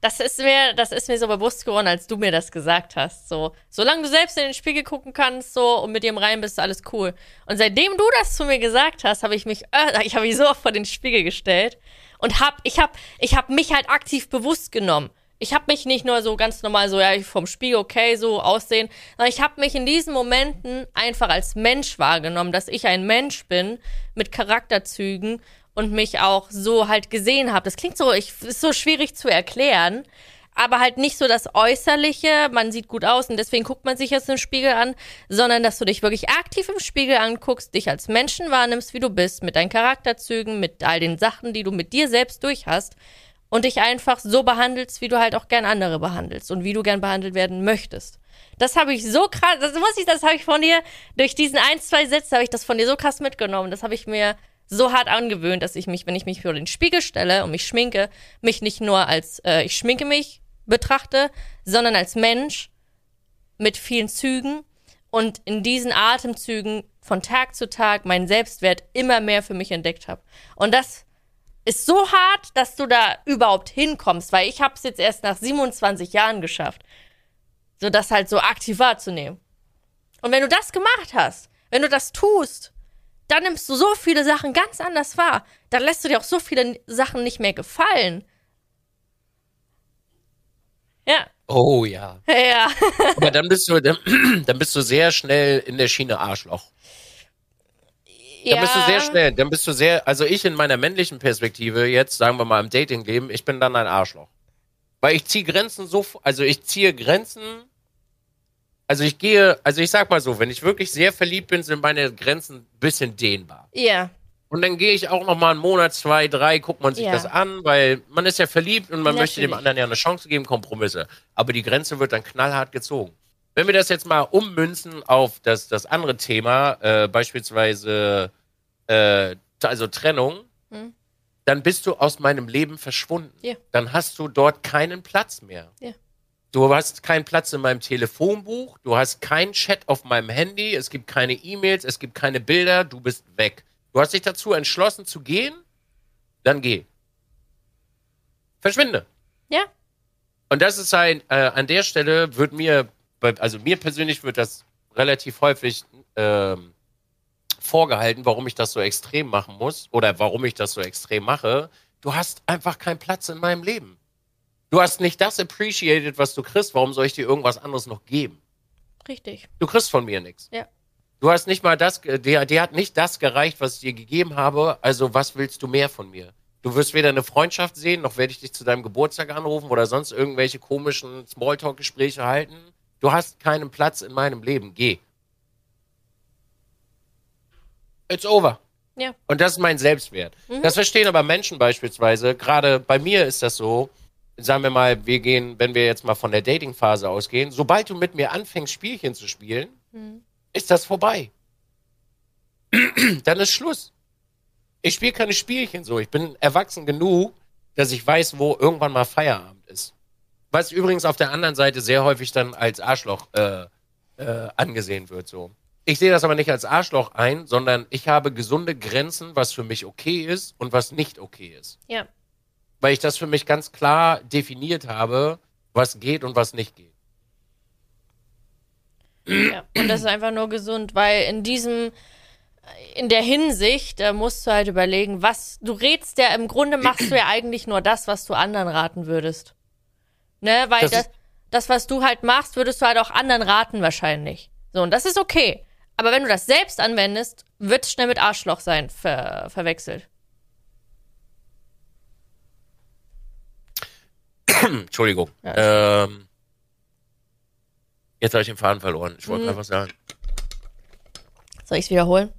das ist mir, das ist mir so bewusst geworden, als du mir das gesagt hast. So, solange du selbst in den Spiegel gucken kannst, so und mit dir im Reim bist, ist alles cool. Und seitdem du das zu mir gesagt hast, habe ich mich, äh, ich habe mich so oft vor den Spiegel gestellt und hab, ich habe, ich habe mich halt aktiv bewusst genommen. Ich habe mich nicht nur so ganz normal so, ja, vom Spiegel okay so aussehen, sondern ich habe mich in diesen Momenten einfach als Mensch wahrgenommen, dass ich ein Mensch bin mit Charakterzügen und mich auch so halt gesehen habe. Das klingt so, ich, ist so schwierig zu erklären, aber halt nicht so das Äußerliche, man sieht gut aus und deswegen guckt man sich jetzt im Spiegel an, sondern dass du dich wirklich aktiv im Spiegel anguckst, dich als Menschen wahrnimmst, wie du bist, mit deinen Charakterzügen, mit all den Sachen, die du mit dir selbst durch hast und dich einfach so behandelst, wie du halt auch gern andere behandelst und wie du gern behandelt werden möchtest. Das habe ich so krass, das muss ich, das habe ich von dir, durch diesen ein, zwei Sätze habe ich das von dir so krass mitgenommen. Das habe ich mir so hart angewöhnt, dass ich mich, wenn ich mich vor den Spiegel stelle und mich schminke, mich nicht nur als äh, ich schminke mich betrachte, sondern als Mensch mit vielen Zügen und in diesen Atemzügen von Tag zu Tag meinen Selbstwert immer mehr für mich entdeckt habe. Und das ist so hart, dass du da überhaupt hinkommst, weil ich habe es jetzt erst nach 27 Jahren geschafft, so das halt so aktiv wahrzunehmen. Und wenn du das gemacht hast, wenn du das tust, dann nimmst du so viele Sachen ganz anders wahr. Dann lässt du dir auch so viele Sachen nicht mehr gefallen. Ja. Oh ja. Ja. Aber dann bist du, dann, dann bist du sehr schnell in der Schiene Arschloch. Dann bist du sehr schnell, dann bist du sehr, also ich in meiner männlichen Perspektive, jetzt sagen wir mal im Dating-Leben, ich bin dann ein Arschloch. Weil ich ziehe Grenzen so, also ich ziehe Grenzen, also ich gehe, also ich sag mal so, wenn ich wirklich sehr verliebt bin, sind meine Grenzen ein bisschen dehnbar. Ja. Und dann gehe ich auch noch mal einen Monat, zwei, drei, guckt man sich Ja. das an, weil man ist ja verliebt und man möchte dem Natürlich. anderen ja eine Chance geben, Kompromisse. Aber die Grenze wird dann knallhart gezogen. Wenn wir das jetzt mal ummünzen auf das, das andere Thema, äh, beispielsweise äh, also Trennung, Hm. dann bist du aus meinem Leben verschwunden. Ja. Dann hast du dort keinen Platz mehr. Ja. Du hast keinen Platz in meinem Telefonbuch, du hast keinen Chat auf meinem Handy, es gibt keine E-Mails, es gibt keine Bilder, du bist weg. Du hast dich dazu entschlossen zu gehen, dann geh. Verschwinde. Ja. Und das ist halt, äh, an der Stelle wird mir, also mir persönlich wird das relativ häufig ähm, vorgehalten, warum ich das so extrem machen muss oder warum ich das so extrem mache. Du hast einfach keinen Platz in meinem Leben. Du hast nicht das appreciated, was du kriegst. Warum soll ich dir irgendwas anderes noch geben? Richtig. Du kriegst von mir nichts. Ja. Du hast nicht mal das, ge- der, der hat nicht das gereicht, was ich dir gegeben habe. Also was willst du mehr von mir? Du wirst weder eine Freundschaft sehen, noch werde ich dich zu deinem Geburtstag anrufen oder sonst irgendwelche komischen Smalltalk-Gespräche halten. Du hast keinen Platz in meinem Leben. Geh. It's over. Ja. Und das ist mein Selbstwert. Das verstehen aber Menschen beispielsweise. Gerade bei mir ist das so. Sagen wir mal, wir gehen, wenn wir jetzt mal von der Dating-Phase ausgehen, sobald du mit mir anfängst, Spielchen zu spielen, ist das vorbei. Dann ist Schluss. Ich spiele keine Spielchen so. Ich bin erwachsen genug, dass ich weiß, wo irgendwann mal Feierabend ist. Was übrigens auf der anderen Seite sehr häufig dann als Arschloch äh, äh, angesehen wird. So. Ich sehe das aber nicht als Arschloch ein, sondern ich habe gesunde Grenzen, was für mich okay ist und was nicht okay ist. Ja. Weil ich das für mich ganz klar definiert habe, was geht und was nicht geht. Ja, und das ist einfach nur gesund, weil in diesem, in der Hinsicht, da musst du halt überlegen, was, du rätst ja, im Grunde machst du ja eigentlich nur das, was du anderen raten würdest. Ne, weil Das das, das, was du halt machst, würdest du halt auch anderen raten wahrscheinlich. So, und das ist okay. Aber wenn du das selbst anwendest, wird es schnell mit Arschloch sein ver verwechselt. Entschuldigung. Ja, ähm, jetzt habe ich den Faden verloren. Ich wollte Mhm. einfach sagen. Soll ich es wiederholen?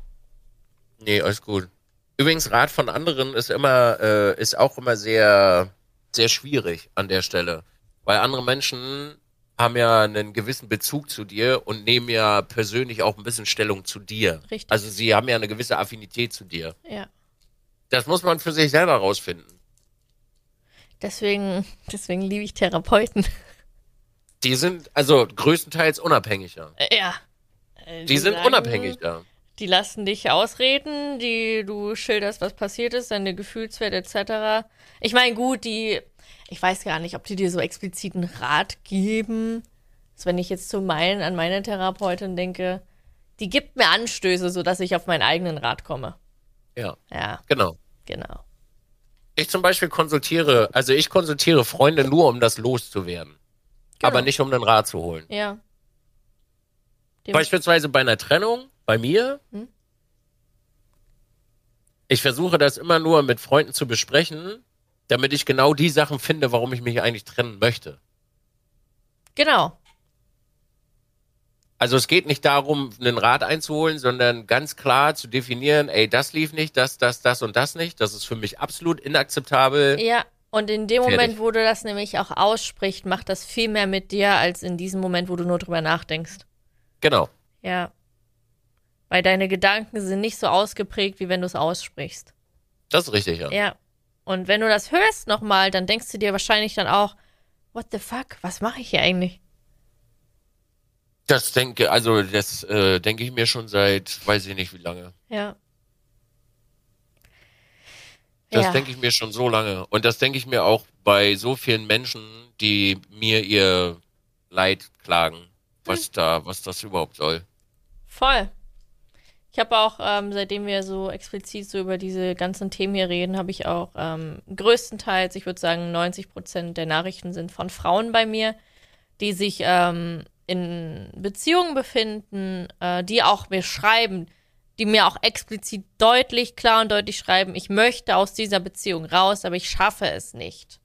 Nee, alles gut. Übrigens, Rat von anderen ist immer, äh, ist auch immer sehr, sehr schwierig an der Stelle. Weil andere Menschen haben ja einen gewissen Bezug zu dir und nehmen ja persönlich auch ein bisschen Stellung zu dir. Richtig. Also sie haben ja eine gewisse Affinität zu dir. Ja. Das muss man für sich selber rausfinden. Deswegen, deswegen liebe ich Therapeuten. Die sind also größtenteils unabhängiger. Äh, Ja. Die sind sagen- unabhängig da. Die lassen dich ausreden, die du schilderst, was passiert ist, deine Gefühlswerte etc. Ich meine, gut, die, ich weiß gar nicht, ob die dir so expliziten Rat geben. Also wenn ich jetzt zu meinen, an meine Therapeutin denke, die gibt mir Anstöße, sodass ich auf meinen eigenen Rat komme. Ja, Ja, genau. genau. Ich zum Beispiel konsultiere, also ich konsultiere Freunde nur, um das loszuwerden. Genau. Aber nicht, um einen Rat zu holen. Ja. Dem- Beispielsweise bei einer Trennung, bei mir. Hm? Ich versuche das immer nur mit Freunden zu besprechen, damit ich genau die Sachen finde, warum ich mich eigentlich trennen möchte. Genau. Also es geht nicht darum, einen Rat einzuholen, sondern ganz klar zu definieren, ey, das lief nicht, das, das, das und das nicht. Das ist für mich absolut inakzeptabel. Ja. Und in dem Fertig. Moment, wo du das nämlich auch aussprichst, macht das viel mehr mit dir, als in diesem Moment, wo du nur drüber nachdenkst. Genau. Ja. Weil deine Gedanken sind nicht so ausgeprägt, wie wenn du es aussprichst. Das ist richtig, ja. Ja. Und wenn du das hörst nochmal, dann denkst du dir wahrscheinlich dann auch, what the fuck, was mache ich hier eigentlich? Das denke, also das äh, denke ich mir schon seit, weiß ich nicht wie lange. Ja. Das ja. denke ich mir schon so lange. Und das denke ich mir auch bei so vielen Menschen, die mir ihr Leid klagen, was da, was das überhaupt soll. Voll. Ich habe auch, ähm, seitdem wir so explizit so über diese ganzen Themen hier reden, habe ich auch ähm, größtenteils, ich würde sagen 90 Prozent der Nachrichten sind von Frauen bei mir, die sich ähm, in Beziehungen befinden, äh, die auch mir schreiben, die mir auch explizit deutlich, klar und deutlich schreiben, ich möchte aus dieser Beziehung raus, aber ich schaffe es nicht.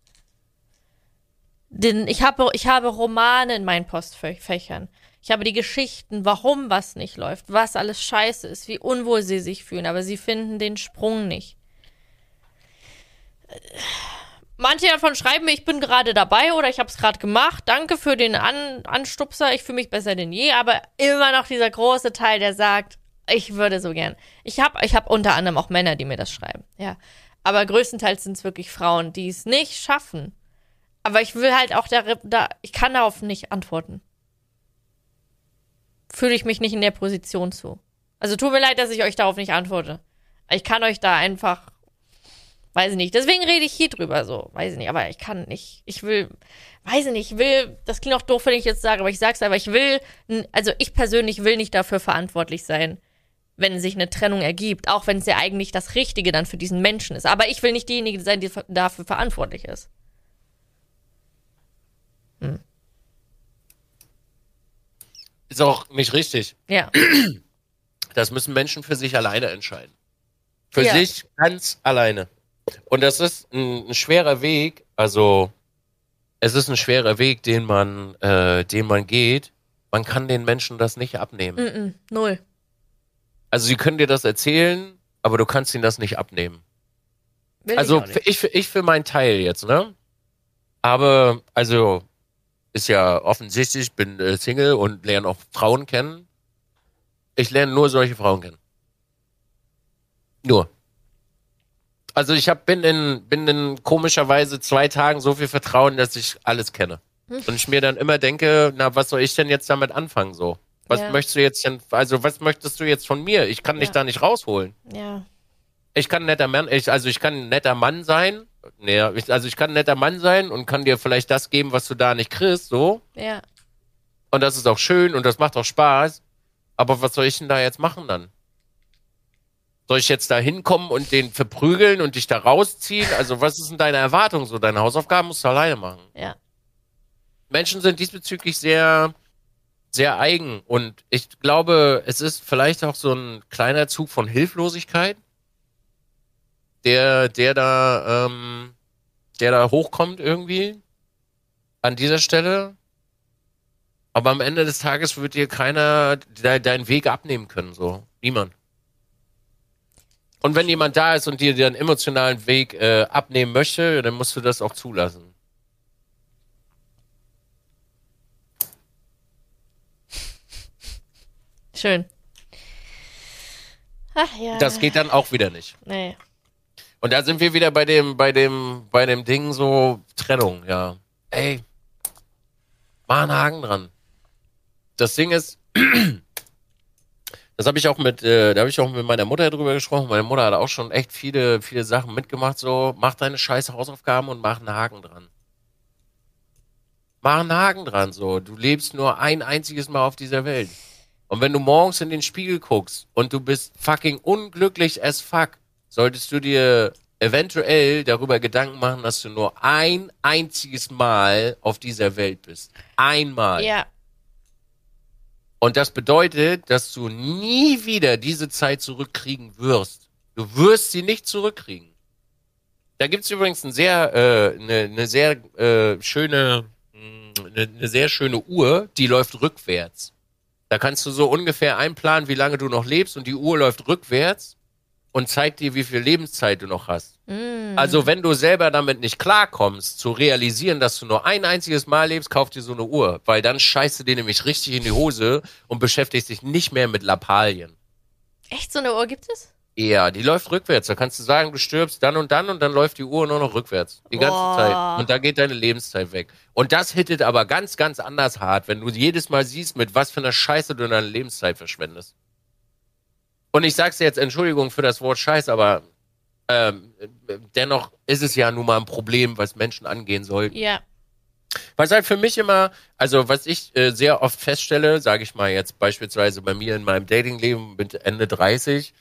Denn ich habe, ich habe Romane in meinen Postfächern. Ich habe die Geschichten, warum was nicht läuft, was alles scheiße ist, wie unwohl sie sich fühlen, aber sie finden den Sprung nicht. Manche davon schreiben mir, ich bin gerade dabei oder ich habe es gerade gemacht. Danke für den An Anstupser, ich fühle mich besser denn je. Aber immer noch dieser große Teil, der sagt, ich würde so gern. Ich habe ich hab unter anderem auch Männer, die mir das schreiben. Ja. Aber größtenteils sind es wirklich Frauen, die es nicht schaffen. Aber ich will halt auch da, da, ich kann darauf nicht antworten. Fühle ich mich nicht in der Position zu. Also tut mir leid, dass ich euch darauf nicht antworte. Ich kann euch da einfach, weiß ich nicht. Deswegen rede ich hier drüber so, weiß ich nicht. Aber ich kann nicht. Ich will, weiß ich nicht. Ich will, das klingt auch doof, wenn ich jetzt sage, aber ich sag's aber, ich will, also ich persönlich will nicht dafür verantwortlich sein, wenn sich eine Trennung ergibt, auch wenn es ja eigentlich das Richtige dann für diesen Menschen ist. Aber ich will nicht diejenige sein, die dafür verantwortlich ist. Ist auch nicht richtig. Ja. Das müssen Menschen für sich alleine entscheiden. Für Ja. sich ganz alleine. Und das ist ein, ein schwerer Weg, also es ist ein schwerer Weg, den man, äh, den man geht. Man kann den Menschen das nicht abnehmen. Mm-mm, null. Also sie können dir das erzählen, aber du kannst ihnen das nicht abnehmen. Will also ich nicht. ich, ich für meinen Teil jetzt, ne? Aber, also, ist ja offensichtlich, ich bin äh, Single und lerne auch Frauen kennen. Ich lerne nur solche Frauen kennen. Nur. Also ich hab, bin in, bin in komischerweise zwei Tagen so viel Vertrauen, dass ich alles kenne. Hm. Und ich mir dann immer denke, na, was soll ich denn jetzt damit anfangen, so? Was Ja. möchtest du jetzt denn, also was möchtest du jetzt von mir? Ich kann dich Ja. da nicht rausholen Ja. ich kann ein netter Mann, ich, also ich kann ein netter Mann sein. Nee, ich, also ich kann ein netter Mann sein und kann dir vielleicht das geben, was du da nicht kriegst, so. Ja. Und das ist auch schön und das macht auch Spaß. Aber was soll ich denn da jetzt machen dann? Soll ich jetzt da hinkommen und den verprügeln und dich da rausziehen? Also was ist denn deine Erwartung so? Deine Hausaufgaben musst du alleine machen. Ja. Menschen sind diesbezüglich sehr, sehr eigen. Und ich glaube, es ist vielleicht auch so ein kleiner Zug von Hilflosigkeit, der, der da, ähm, der da hochkommt irgendwie an dieser Stelle. Aber am Ende des Tages wird dir keiner de deinen Weg abnehmen können, so. Niemand. Und wenn jemand da ist und dir den emotionalen Weg äh, abnehmen möchte, dann musst du das auch zulassen. Schön. Ach ja. Das geht dann auch wieder nicht. Nee. Und da sind wir wieder bei dem, bei dem, bei dem Ding so Trennung, ja. Ey, mach einen Haken dran. Das Ding ist, das habe ich auch mit, äh, da habe ich auch mit meiner Mutter drüber gesprochen. Meine Mutter hat auch schon echt viele, viele Sachen mitgemacht. So, mach deine scheiß Hausaufgaben und mach einen Haken dran. Mach einen Haken dran, so. Du lebst nur ein einziges Mal auf dieser Welt. Und wenn du morgens in den Spiegel guckst und du bist fucking unglücklich as fuck, solltest du dir eventuell darüber Gedanken machen, dass du nur ein einziges Mal auf dieser Welt bist. Einmal. Ja. Und das bedeutet, dass du nie wieder diese Zeit zurückkriegen wirst. Du wirst sie nicht zurückkriegen. Da gibt's übrigens ein sehr, äh, eine, eine sehr äh, schöne, mh, eine, eine sehr schöne Uhr, die läuft rückwärts. Da kannst du so ungefähr einplanen, wie lange du noch lebst und die Uhr läuft rückwärts und zeigt dir, wie viel Lebenszeit du noch hast. Mm. Also wenn du selber damit nicht klarkommst, zu realisieren, dass du nur ein einziges Mal lebst, kauf dir so eine Uhr, weil dann scheißt du dir nämlich richtig in die Hose und beschäftigst dich nicht mehr mit Lappalien. Echt, so eine Uhr gibt es? Ja, die läuft rückwärts. Da kannst du sagen, du stirbst dann und dann und dann läuft die Uhr nur noch rückwärts. Die ganze Boah. Zeit. Und da geht deine Lebenszeit weg. Und das hittet aber ganz, ganz anders hart, wenn du jedes Mal siehst, mit was für einer Scheiße du deine Lebenszeit verschwendest. Und ich sag's jetzt, Entschuldigung für das Wort Scheiß, aber ähm, dennoch ist es ja nun mal ein Problem, was Menschen angehen sollten. Ja. Was halt für mich immer, also was ich äh, sehr oft feststelle, sage ich mal jetzt beispielsweise bei mir in meinem Datingleben mit Ende 30,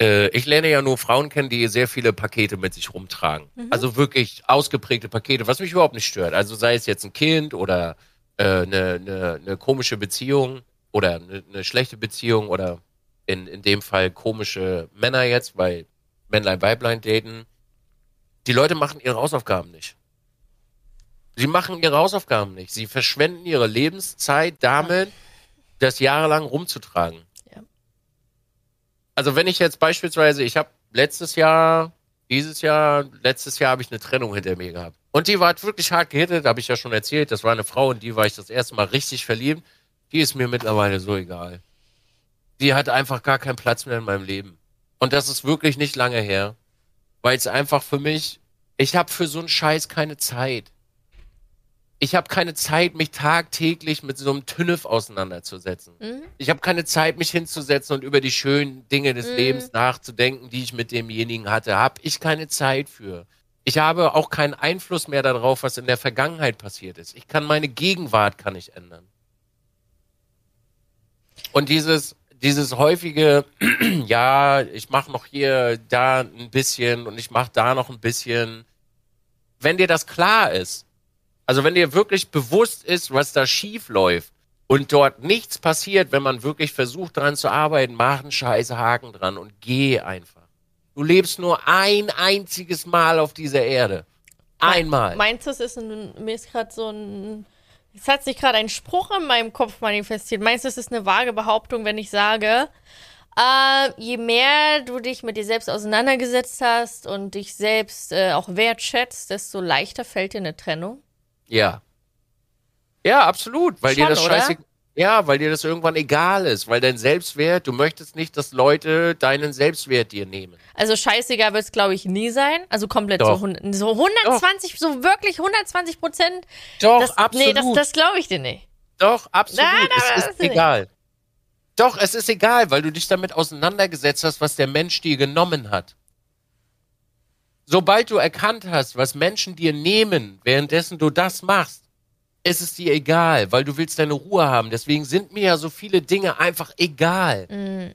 äh, ich lerne ja nur Frauen kennen, die sehr viele Pakete mit sich rumtragen. Also wirklich ausgeprägte Pakete, was mich überhaupt nicht stört. Also sei es jetzt ein Kind oder eine äh, ne, ne, ne komische Beziehung oder eine ne schlechte Beziehung oder in, in dem Fall komische Männer jetzt, weil Männlein, Weiblein daten. Die Leute machen ihre Hausaufgaben nicht. Sie machen ihre Hausaufgaben nicht. Sie verschwenden ihre Lebenszeit damit, das jahrelang rumzutragen. Ja. Also wenn ich jetzt beispielsweise, ich habe letztes Jahr, dieses Jahr, letztes Jahr habe ich eine Trennung hinter mir gehabt. Und die war wirklich hart gehittet, habe ich ja schon erzählt. Das war eine Frau, in die war ich das erste Mal richtig verliebt. Die ist mir mittlerweile so egal. Die hat einfach gar keinen Platz mehr in meinem Leben. Und das ist wirklich nicht lange her. Weil es einfach für mich, ich habe für so einen Scheiß keine Zeit. Ich habe keine Zeit, mich tagtäglich mit so einem Tünnef auseinanderzusetzen. Ich habe keine Zeit, mich hinzusetzen und über die schönen Dinge des Lebens nachzudenken, die ich mit demjenigen hatte. Hab ich keine Zeit für. Ich habe auch keinen Einfluss mehr darauf, was in der Vergangenheit passiert ist. Ich kann meine Gegenwart kann ich ändern. Und dieses dieses häufige, ja, ich mache noch hier da ein bisschen und ich mache da noch ein bisschen. Wenn dir das klar ist, also wenn dir wirklich bewusst ist, was da schief läuft und dort nichts passiert, wenn man wirklich versucht dran zu arbeiten, mach einen scheiß Haken dran und geh einfach. Du lebst nur ein einziges Mal auf dieser Erde. Einmal. Meinst du, es ist ein, mir ist gerade so ein, es hat sich gerade ein Spruch in meinem Kopf manifestiert. Meinst du, es ist eine vage Behauptung, wenn ich sage, äh, je mehr du dich mit dir selbst auseinandergesetzt hast und dich selbst äh, auch wertschätzt, desto leichter fällt dir eine Trennung? Ja. Ja, absolut, weil dir Schon, das oder? Ja, weil dir das irgendwann egal ist, weil dein Selbstwert, du möchtest nicht, dass Leute deinen Selbstwert dir nehmen. Also scheißegal wird es, glaube ich, nie sein. Also komplett Doch. so, so 120, so wirklich 120 Prozent. Doch, das, absolut. Nee, das, das glaube ich dir nicht. Doch, absolut. Nein, aber es ist egal. Doch, es ist egal, weil du dich damit auseinandergesetzt hast, was der Mensch dir genommen hat. Sobald du erkannt hast, was Menschen dir nehmen, währenddessen du das machst, ist es dir egal, weil du willst deine Ruhe haben. Deswegen sind mir ja so viele Dinge einfach egal.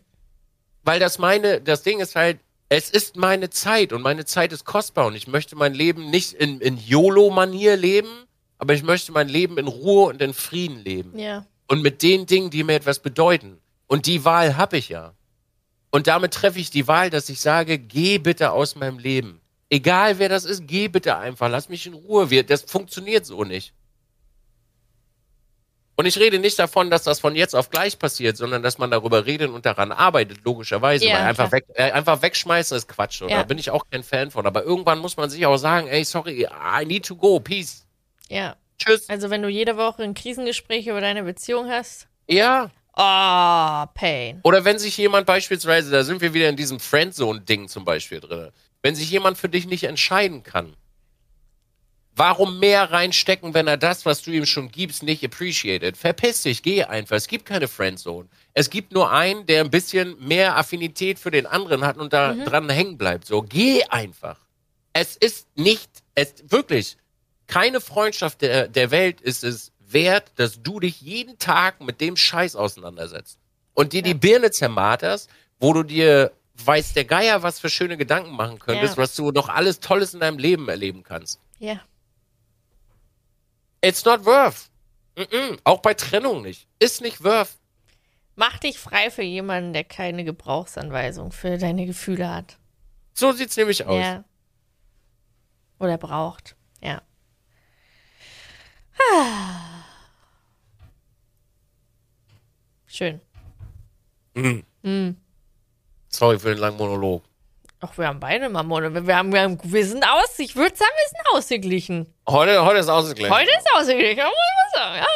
Weil das meine, das Ding ist halt, es ist meine Zeit und meine Zeit ist kostbar und ich möchte mein Leben nicht in, in YOLO-Manier leben, aber ich möchte mein Leben in Ruhe und in Frieden leben Ja. und mit den Dingen, die mir etwas bedeuten. Und die Wahl habe ich ja. Und damit treffe ich die Wahl, dass ich sage, geh bitte aus meinem Leben. Egal wer das ist, geh bitte einfach, lass mich in Ruhe. Wir, das funktioniert so nicht. Und ich rede nicht davon, dass das von jetzt auf gleich passiert, sondern dass man darüber redet und daran arbeitet, logischerweise. Ja, weil einfach, weg, äh, einfach wegschmeißen ist Quatsch. Und Ja. Da bin ich auch kein Fan von. Aber irgendwann muss man sich auch sagen, ey, sorry, I need to go, peace. Ja. Tschüss. Also wenn du jede Woche ein Krisengespräch über deine Beziehung hast. Ja, Oh, Pain. Oder wenn sich jemand beispielsweise, da sind wir wieder in diesem Friendzone-Ding zum Beispiel drin, wenn sich jemand für dich nicht entscheiden kann, warum mehr reinstecken, wenn er das, was du ihm schon gibst, nicht appreciated? Verpiss dich, geh einfach. Es gibt keine Friendzone. Es gibt nur einen, der ein bisschen mehr Affinität für den anderen hat und da dran hängen bleibt. So, geh einfach. Es ist nicht, es wirklich, keine Freundschaft der, der Welt ist es wert, dass du dich jeden Tag mit dem Scheiß auseinandersetzt und dir die Birne zermarterst, wo du dir weiß der Geier, was für schöne Gedanken machen könntest, Ja. was du noch alles Tolles in deinem Leben erleben kannst. Ja. It's not worth. Mm-mm. Auch bei Trennung nicht. Ist nicht worth. Mach dich frei für jemanden, der keine Gebrauchsanweisung für deine Gefühle hat. So sieht's nämlich aus. Ja. Oder braucht. Ja. Ah. Schön. Sorry für den langen Monolog. Ach, wir haben beide mal Monate. Wir, haben, wir, haben, wir sind aus, ich würde sagen, wir sind ausgeglichen. Heute, heute ist ausgeglichen. Heute ist ausgeglichen, muss man sagen. Ja.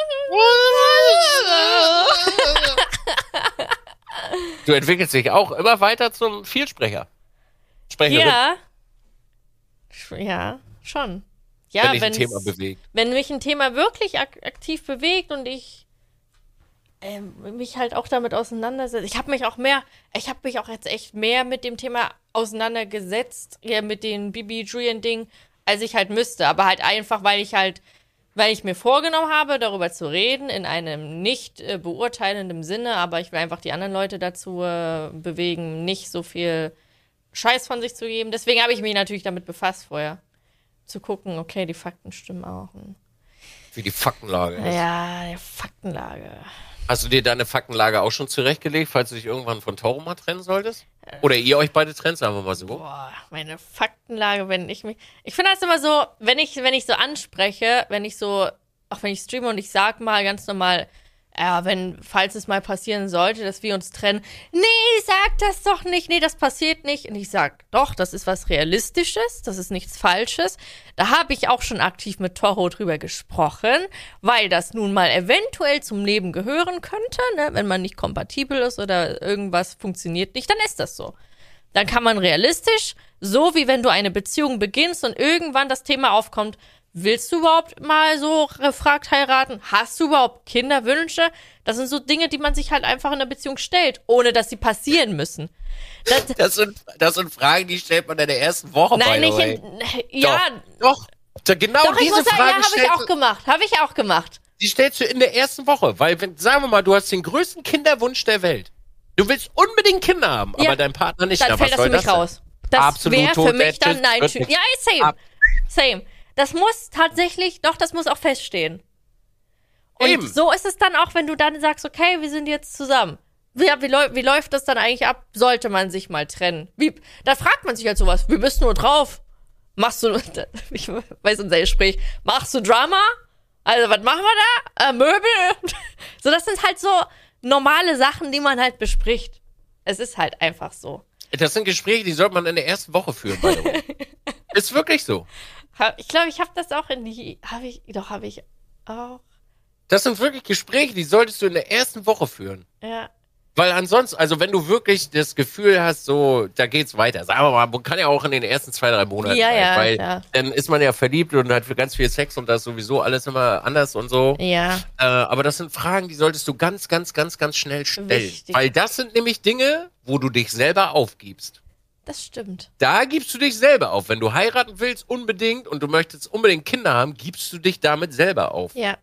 Du entwickelst dich auch immer weiter zum Vielsprecher. Sprecherin, Ja. Ja, schon. Ja, wenn dich ein Thema bewegt. wenn mich ein Thema wirklich ak aktiv bewegt und ich ähm, mich halt auch damit auseinandersetze. Ich habe mich auch mehr, ich habe mich auch jetzt echt mehr mit dem Thema auseinandergesetzt, ja, mit den Bibi Julian Ding, als ich halt müsste. Aber halt einfach, weil ich halt, weil ich mir vorgenommen habe, darüber zu reden, in einem nicht äh, beurteilenden Sinne, aber ich will einfach die anderen Leute dazu äh, bewegen, nicht so viel Scheiß von sich zu geben. Deswegen habe ich mich natürlich damit befasst vorher. Zu gucken, okay, die Fakten stimmen auch. Wie die Faktenlage ist. ja, der Faktenlage. Hast du dir deine Faktenlage auch schon zurechtgelegt, falls du dich irgendwann von Toro mal trennen solltest? Oder ihr euch beide trennt, sagen wir mal so. Boah, meine Faktenlage, wenn ich mich. Ich finde das immer so, wenn ich, wenn ich so anspreche, wenn ich so, auch wenn ich streame und ich sag mal ganz normal, ja, wenn, falls es mal passieren sollte, dass wir uns trennen, nee, sag das doch nicht, nee, das passiert nicht. Und ich sag, doch, das ist was Realistisches, das ist nichts Falsches. Da habe ich auch schon aktiv mit Toro drüber gesprochen, weil das nun mal eventuell zum Leben gehören könnte, ne? wenn man nicht kompatibel ist oder irgendwas funktioniert nicht, dann ist das so. Dann kann man realistisch, so wie wenn du eine Beziehung beginnst und irgendwann das Thema aufkommt, willst du überhaupt mal so gefragt heiraten? Hast du überhaupt Kinderwünsche? Das sind so Dinge, die man sich halt einfach in einer Beziehung stellt, ohne dass sie passieren müssen. Das, Das sind, das sind Fragen, die stellt man in der ersten Woche nein, nicht in, ja, Doch. Da genau doch, diese muss sagen, Frage ja, habe ich auch gemacht, habe ich auch gemacht. die stellst du in der ersten Woche. Weil, wenn, sagen wir mal, du hast den größten Kinderwunsch der Welt. Du willst unbedingt Kinder haben, Ja. aber dein Partner nicht. Dann Na, fällt das für mich denn? raus. Das wäre für mich dann nein. Ja, same. Ab- Same. Das muss tatsächlich, doch, das muss auch feststehen. Und Eben. so ist es dann auch, wenn du dann sagst, okay, wir sind jetzt zusammen. Wie, wie, wie läuft das dann eigentlich ab? Sollte man sich mal trennen? Wie, da fragt man sich halt sowas. Wie bist du nur drauf? Machst du, ich weiß unser Gespräch, machst du Drama? Also, was machen wir da? Äh, Möbel? So, das sind halt so normale Sachen, die man halt bespricht. Es ist halt einfach so. Das sind Gespräche, die sollte man in der ersten Woche führen. by the way. Ist wirklich so. Ich glaube, ich habe das auch in die, habe ich, doch, habe ich auch, Das sind wirklich Gespräche, die solltest du in der ersten Woche führen. ja. Weil ansonsten, also wenn du wirklich das Gefühl hast, so, da geht's weiter. Sagen wir mal, man kann ja auch in den ersten zwei, drei Monaten Ja, sein, ja, weil ja. dann ist man ja verliebt und hat für ganz viel Sex und das ist sowieso alles immer anders und so. Ja. Äh, aber das sind Fragen, die solltest du ganz, ganz, ganz, ganz schnell stellen. Wichtig. Weil das sind nämlich Dinge, wo du dich selber aufgibst. Das stimmt. Da gibst du dich selber auf. Wenn du heiraten willst, unbedingt, und du möchtest unbedingt Kinder haben, gibst du dich damit selber auf. Ja,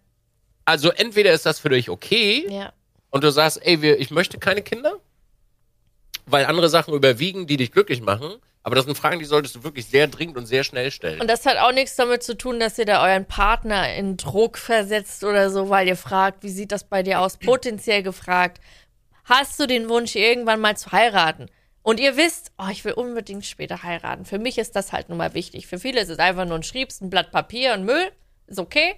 Also entweder ist das für dich okay ja. und du sagst, ey, wir, ich möchte keine Kinder, weil andere Sachen überwiegen, die dich glücklich machen. Aber das sind Fragen, die solltest du wirklich sehr dringend und sehr schnell stellen. Und das hat auch nichts damit zu tun, dass ihr da euren Partner in Druck versetzt oder so, weil ihr fragt, wie sieht das bei dir aus? Potenziell gefragt, hast du den Wunsch, irgendwann mal zu heiraten? Und ihr wisst, oh, ich will unbedingt später heiraten. Für mich ist das halt nun mal wichtig. Für viele ist es einfach nur ein Schriebs, ein Blatt Papier und Müll. Ist okay.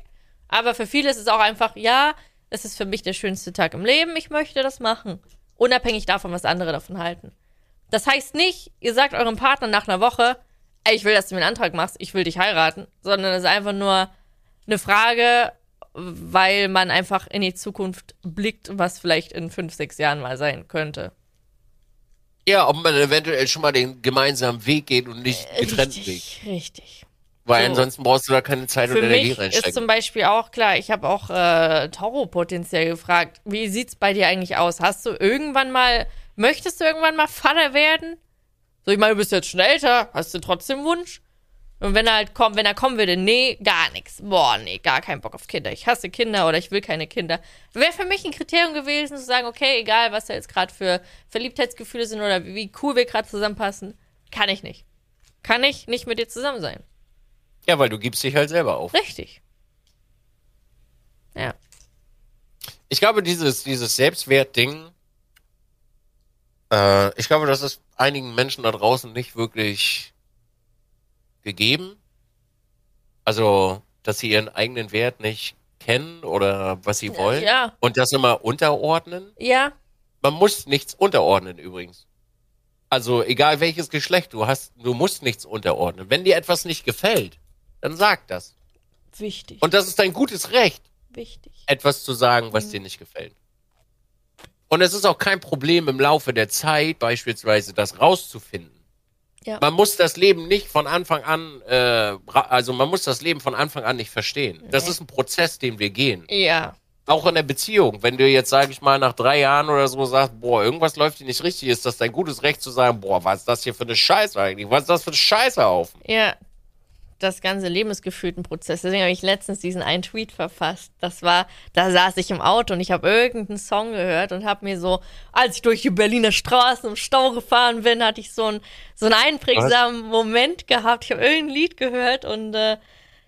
Aber für viele ist es auch einfach, ja, es ist für mich der schönste Tag im Leben. Ich möchte das machen. Unabhängig davon, was andere davon halten. Das heißt nicht, ihr sagt eurem Partner nach einer Woche, ey, ich will, dass du mir einen Antrag machst, ich will dich heiraten, sondern es ist einfach nur eine Frage, weil man einfach in die Zukunft blickt, was vielleicht in fünf, sechs Jahren mal sein könnte. Ja, ob man eventuell schon mal den gemeinsamen Weg geht und nicht getrennten Weg. Richtig, richtig. Weil so. ansonsten brauchst du da keine Zeit und Für Energie mich ist reinstecken. zum Beispiel auch klar, ich habe auch äh, Toro potenziell gefragt, wie sieht's bei dir eigentlich aus? Hast du irgendwann mal, möchtest du irgendwann mal Vater werden? So, ich meine, du bist jetzt schon älter, hast du trotzdem Wunsch? Und wenn er halt kommt, wenn er kommen würde, nee, gar nichts. Boah, nee, gar keinen Bock auf Kinder. Ich hasse Kinder oder ich will keine Kinder. Wäre für mich ein Kriterium gewesen, zu sagen, okay, egal, was da jetzt gerade für Verliebtheitsgefühle sind oder wie cool wir gerade zusammenpassen, kann ich nicht. Kann ich nicht mit dir zusammen sein. Ja, weil du gibst dich halt selber auf. Richtig. Ja. Ich glaube, dieses, dieses Selbstwertding, äh, ich glaube, das ist einigen Menschen da draußen nicht wirklich gegeben. Also, dass sie ihren eigenen Wert nicht kennen oder was sie wollen. Ja. Und das immer unterordnen. Ja. Man muss nichts unterordnen übrigens. Also, egal welches Geschlecht du hast, du musst nichts unterordnen. Wenn dir etwas nicht gefällt, dann sag das. Wichtig. Und das ist dein gutes Recht, Wichtig. etwas zu sagen, was dir nicht gefällt. Und es ist auch kein Problem im Laufe der Zeit, beispielsweise das rauszufinden. Ja. Man muss das Leben nicht von Anfang an, äh, also man muss das Leben von Anfang an nicht verstehen. Das Nee. ist ein Prozess, den wir gehen. Ja. Auch in der Beziehung. Wenn du jetzt, sage ich mal, nach drei Jahren oder so sagst, boah, irgendwas läuft hier nicht richtig, ist das dein gutes Recht zu sagen, boah, was ist das hier für eine Scheiße eigentlich? Was ist das für ein Scheißhaufen? Ja. Das ganze Leben ist gefühlt ein Prozess. Deswegen habe ich letztens diesen einen Tweet verfasst. Das war, da saß ich im Auto und ich habe irgendeinen Song gehört und habe mir so, als ich durch die Berliner Straßen im Stau gefahren bin, hatte ich so, ein, so einen einprägsamen Moment gehabt. Ich habe irgendein Lied gehört und äh,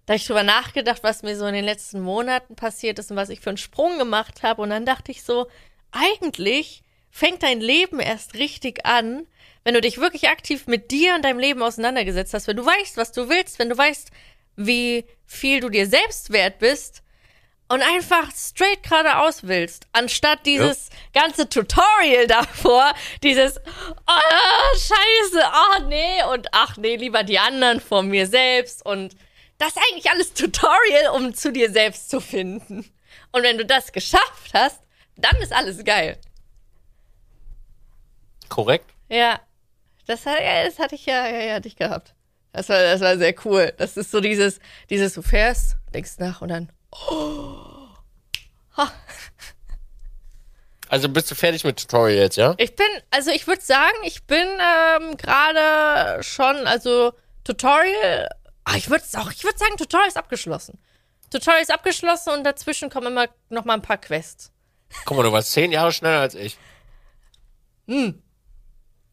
da habe ich drüber nachgedacht, was mir so in den letzten Monaten passiert ist und was ich für einen Sprung gemacht habe. Und dann dachte ich so, eigentlich fängt dein Leben erst richtig an, wenn du dich wirklich aktiv mit dir und deinem Leben auseinandergesetzt hast, wenn du weißt, was du willst, wenn du weißt, wie viel du dir selbst wert bist und einfach straight geradeaus willst, anstatt dieses ganze Tutorial davor, dieses oh, scheiße, oh nee und ach nee, lieber die anderen vor mir selbst und das ist eigentlich alles Tutorial, um zu dir selbst zu finden. Und wenn du das geschafft hast, dann ist alles geil. Korrekt? Ja. Das, hat, ja, das hatte ich ja, ja, ja, hatte ich gehabt. Das war, das war sehr cool. Das ist so dieses, dieses, du fährst, denkst nach und dann, Also bist du fertig mit Tutorial jetzt, ja? ich bin, also ich würde sagen, ich bin ähm, gerade schon, also Tutorial, ah, ich würde auch, ich würde sagen, Tutorial ist abgeschlossen. Tutorial ist abgeschlossen und dazwischen kommen immer noch mal ein paar Quests. Guck mal, du warst zehn Jahre schneller als ich. Hm.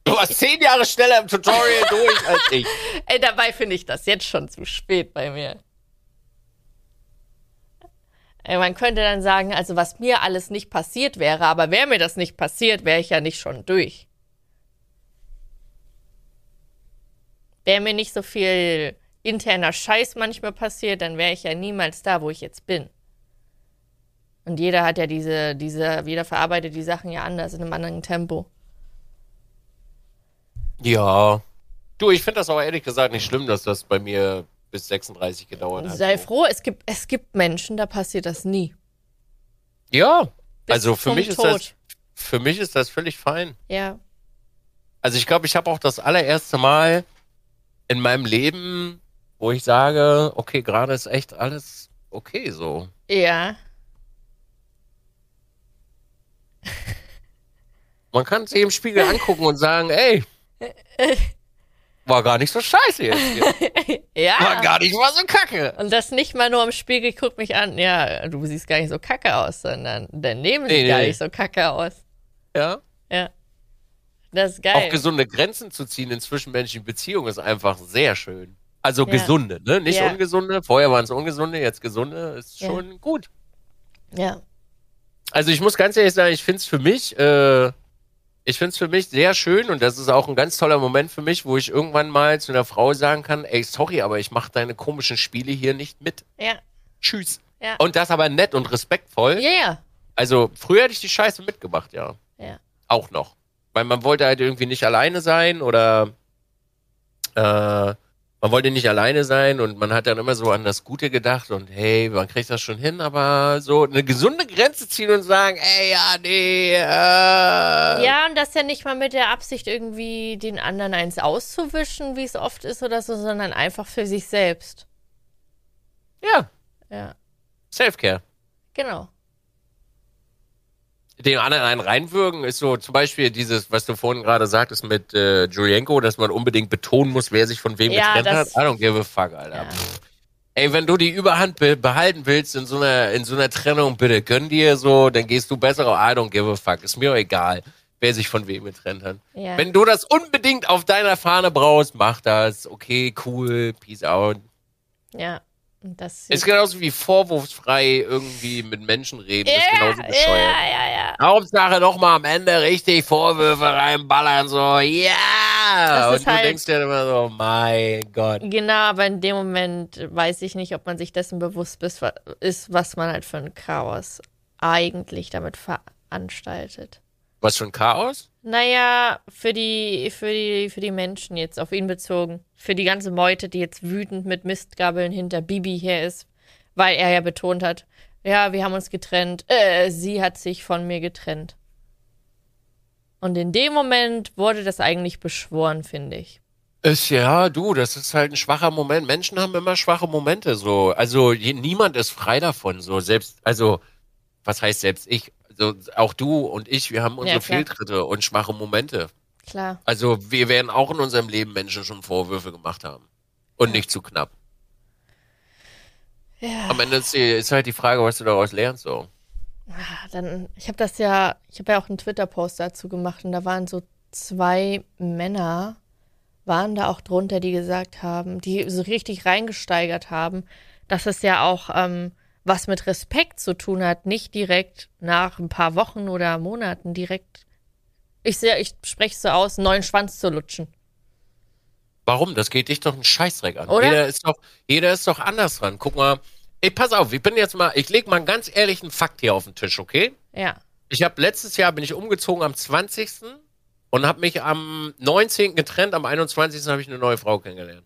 Du warst zehn Jahre schneller im Tutorial durch als ich. Ey, dabei finde ich das jetzt schon zu spät bei mir. Ey, man könnte dann sagen, also was mir alles nicht passiert wäre, aber wäre mir das nicht passiert, wäre ich ja nicht schon durch. Wäre mir nicht so viel interner Scheiß manchmal passiert, dann wäre ich ja niemals da, wo ich jetzt bin. Und jeder hat ja diese, diese, jeder verarbeitet die Sachen ja anders, in einem anderen Tempo. Ja. Du, ich finde das aber ehrlich gesagt nicht schlimm, dass das bei mir bis 36 gedauert hat. Sei froh, es gibt, es gibt Menschen, da passiert das nie. Ja. Bis Also für mich ist das für mich ist das völlig fein. Ja. Also ich glaube, ich habe auch das allererste Mal in meinem Leben, wo ich sage, okay, gerade ist echt alles okay so. Ja. Man kann sich im Spiegel angucken und sagen, ey, war gar nicht so scheiße jetzt. Hier. War Ja. gar nicht mal so kacke. Und das nicht mal nur im Spiegel, guck mich an, ja, du siehst gar nicht so kacke aus, sondern daneben Nee, sieht gar nee. nicht so kacke aus. Ja. Ja. Das ist Auch geil. gesunde Grenzen zu ziehen in zwischenmenschlichen Beziehungen ist einfach sehr schön. Also Ja. gesunde, ne? Nicht Ja. ungesunde. Vorher waren es ungesunde, jetzt gesunde. Ist Ja. schon gut. Ja. Also ich muss ganz ehrlich sagen, ich finde es für mich, äh, ich finde es für mich sehr schön und das ist auch ein ganz toller Moment für mich, wo ich irgendwann mal zu einer Frau sagen kann, ey, sorry, aber ich mache deine komischen Spiele hier nicht mit. Ja. Tschüss. Ja. Und das aber nett und respektvoll. Ja, ja. Also früher hätte ich die Scheiße mitgemacht, ja. Ja. Auch noch. Weil man wollte halt irgendwie nicht alleine sein oder äh, man wollte nicht alleine sein und man hat dann immer so an das Gute gedacht und hey, man kriegt das schon hin, aber so eine gesunde Grenze ziehen und sagen, ey, ja, nee, äh, Ja, und das ja nicht mal mit der Absicht, irgendwie den anderen eins auszuwischen, wie es oft ist oder so, sondern einfach für sich selbst. ja, Ja. Selfcare. Genau. Den anderen einen reinwürgen, ist so zum Beispiel dieses, was du vorhin gerade sagtest mit äh, Julienko, dass man unbedingt betonen muss, wer sich von wem Ja, getrennt hat. I don't give a fuck, Alter. Ja. Ey, wenn du die Überhand be behalten willst in so einer in so einer Trennung, bitte gönn dir so, dann gehst du besser. I don't give a fuck. Ist mir auch egal, wer sich von wem getrennt hat. Ja. Wenn du das unbedingt auf deiner Fahne brauchst, mach das. Okay, cool, peace out. Ja. Das Ist genauso wie vorwurfsfrei irgendwie mit Menschen reden. ist ja, genauso ja, bescheuert. ja, ja. Hauptsache noch mal am Ende richtig Vorwürfe reinballern, so, ja! Und ist du halt- denkst dir immer so, mein Gott. Genau, aber in dem Moment weiß ich nicht, ob man sich dessen bewusst ist, ist, was man halt für ein Chaos eigentlich damit veranstaltet. Was für ein Chaos? Naja, für die, für die, für die Menschen jetzt auf ihn bezogen. Für die ganze Meute, die jetzt wütend mit Mistgabeln hinter Bibi her ist, weil er ja betont hat, ja, wir haben uns getrennt, äh, sie hat sich von mir getrennt. Und in dem Moment wurde das eigentlich beschworen, finde ich. Ist ja, du, das ist halt ein schwacher Moment. Menschen haben immer schwache Momente, so. Also, je, niemand ist frei davon, so. Selbst, also, was heißt selbst ich? Also, auch du und ich, wir haben unsere Ja. Fehltritte und schwache Momente. Klar. Also, wir werden auch in unserem Leben Menschen schon Vorwürfe gemacht haben. Und nicht zu knapp. Ja. Am Ende ist, ist halt die Frage, was du daraus lernst, so. Ah, Dann, ich habe das ja, ich habe ja auch einen Twitter-Post dazu gemacht und da waren so zwei Männer, waren da auch drunter, die gesagt haben, die so richtig reingesteigert haben, dass es ja auch ähm, was mit Respekt zu tun hat, nicht direkt nach ein paar Wochen oder Monaten direkt, ich sehe, ich spreche so aus, einen neuen Schwanz zu lutschen. Warum? Das geht dich doch einen Scheißdreck an. Oder? Jeder ist doch, jeder ist doch anders dran. Guck mal, ey, pass auf, ich bin jetzt mal, ich leg mal einen ganz ehrlichen Fakt hier auf den Tisch, okay? Ja. Ich habe letztes Jahr bin ich umgezogen am 20. und habe mich am 19. getrennt, am 21. habe ich eine neue Frau kennengelernt.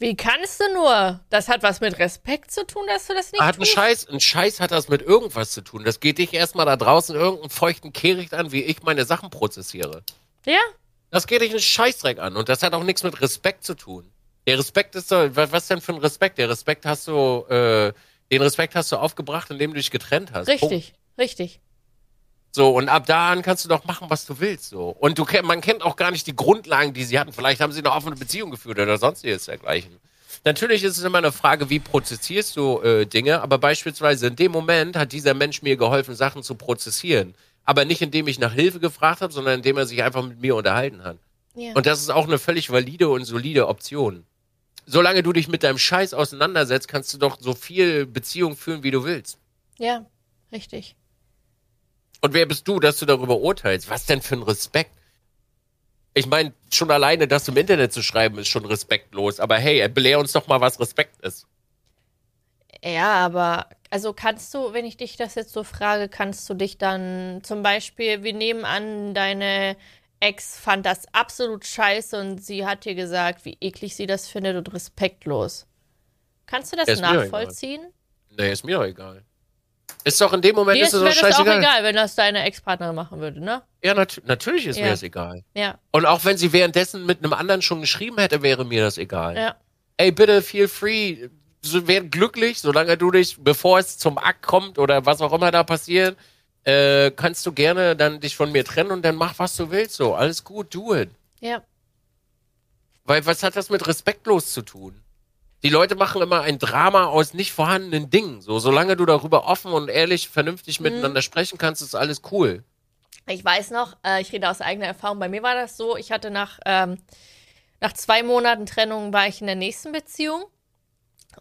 Wie kannst du nur? Das hat was mit Respekt zu tun, dass du das nicht Hat ein tust. Scheiß, ein Scheiß hat das mit irgendwas zu tun. Das geht dich erstmal da draußen irgendeinen feuchten Kehricht an, wie ich meine Sachen prozessiere. Ja, Das geht dich einen Scheißdreck an und das hat auch nichts mit Respekt zu tun. Der Respekt ist so, was, denn für ein Respekt? Der Respekt hast du, äh, den Respekt hast du aufgebracht, indem du dich getrennt hast. Punkt. richtig, richtig. So, und ab da an kannst du doch machen, was du willst, so. Und du man kennt auch gar nicht die Grundlagen, die sie hatten. Vielleicht haben sie eine offene Beziehung geführt oder sonstiges dergleichen. Natürlich ist es immer eine Frage, wie prozessierst du äh, Dinge, aber beispielsweise in dem Moment hat dieser Mensch mir geholfen, Sachen zu prozessieren. Aber nicht indem ich nach Hilfe gefragt habe, sondern indem er sich einfach mit mir unterhalten hat. Ja. Und das ist auch eine völlig valide und solide Option. Solange du dich mit deinem Scheiß auseinandersetzt, kannst du doch so viel Beziehung führen, wie du willst. ja, richtig. Und wer bist du, dass du darüber urteilst? Was denn für ein Respekt? Ich meine, schon alleine das im Internet zu schreiben, ist schon respektlos. Aber hey, belehr uns doch mal, was Respekt ist. Ja, aber also kannst du, wenn ich dich das jetzt so frage, kannst du dich dann zum Beispiel, wir nehmen an, deine Ex fand das absolut scheiße und sie hat dir gesagt, wie eklig sie das findet und respektlos. Kannst du das nachvollziehen? Nee, ist mir doch egal. Ist doch in dem Moment Dir ist es doch das auch scheißegal. egal, wenn das deine Ex-Partnerin machen würde, ne? Ja, nat natürlich ist Ja. mir das egal. Ja, Und auch wenn sie währenddessen mit einem anderen schon geschrieben hätte, wäre mir das egal. ja, Ey, bitte, feel free. So, werd glücklich, solange du dich, bevor es zum Akt kommt oder was auch immer da passiert, äh, kannst du gerne dann dich von mir trennen und dann mach, was du willst. So, alles gut, do it. ja. Weil was hat das mit respektlos zu tun? Die Leute machen immer ein Drama aus nicht vorhandenen Dingen. So, solange du darüber offen und ehrlich, vernünftig miteinander sprechen kannst, ist alles cool. Ich weiß noch, äh, ich rede aus eigener Erfahrung, bei mir war das so, ich hatte nach, ähm, nach zwei Monaten Trennung war ich in der nächsten Beziehung.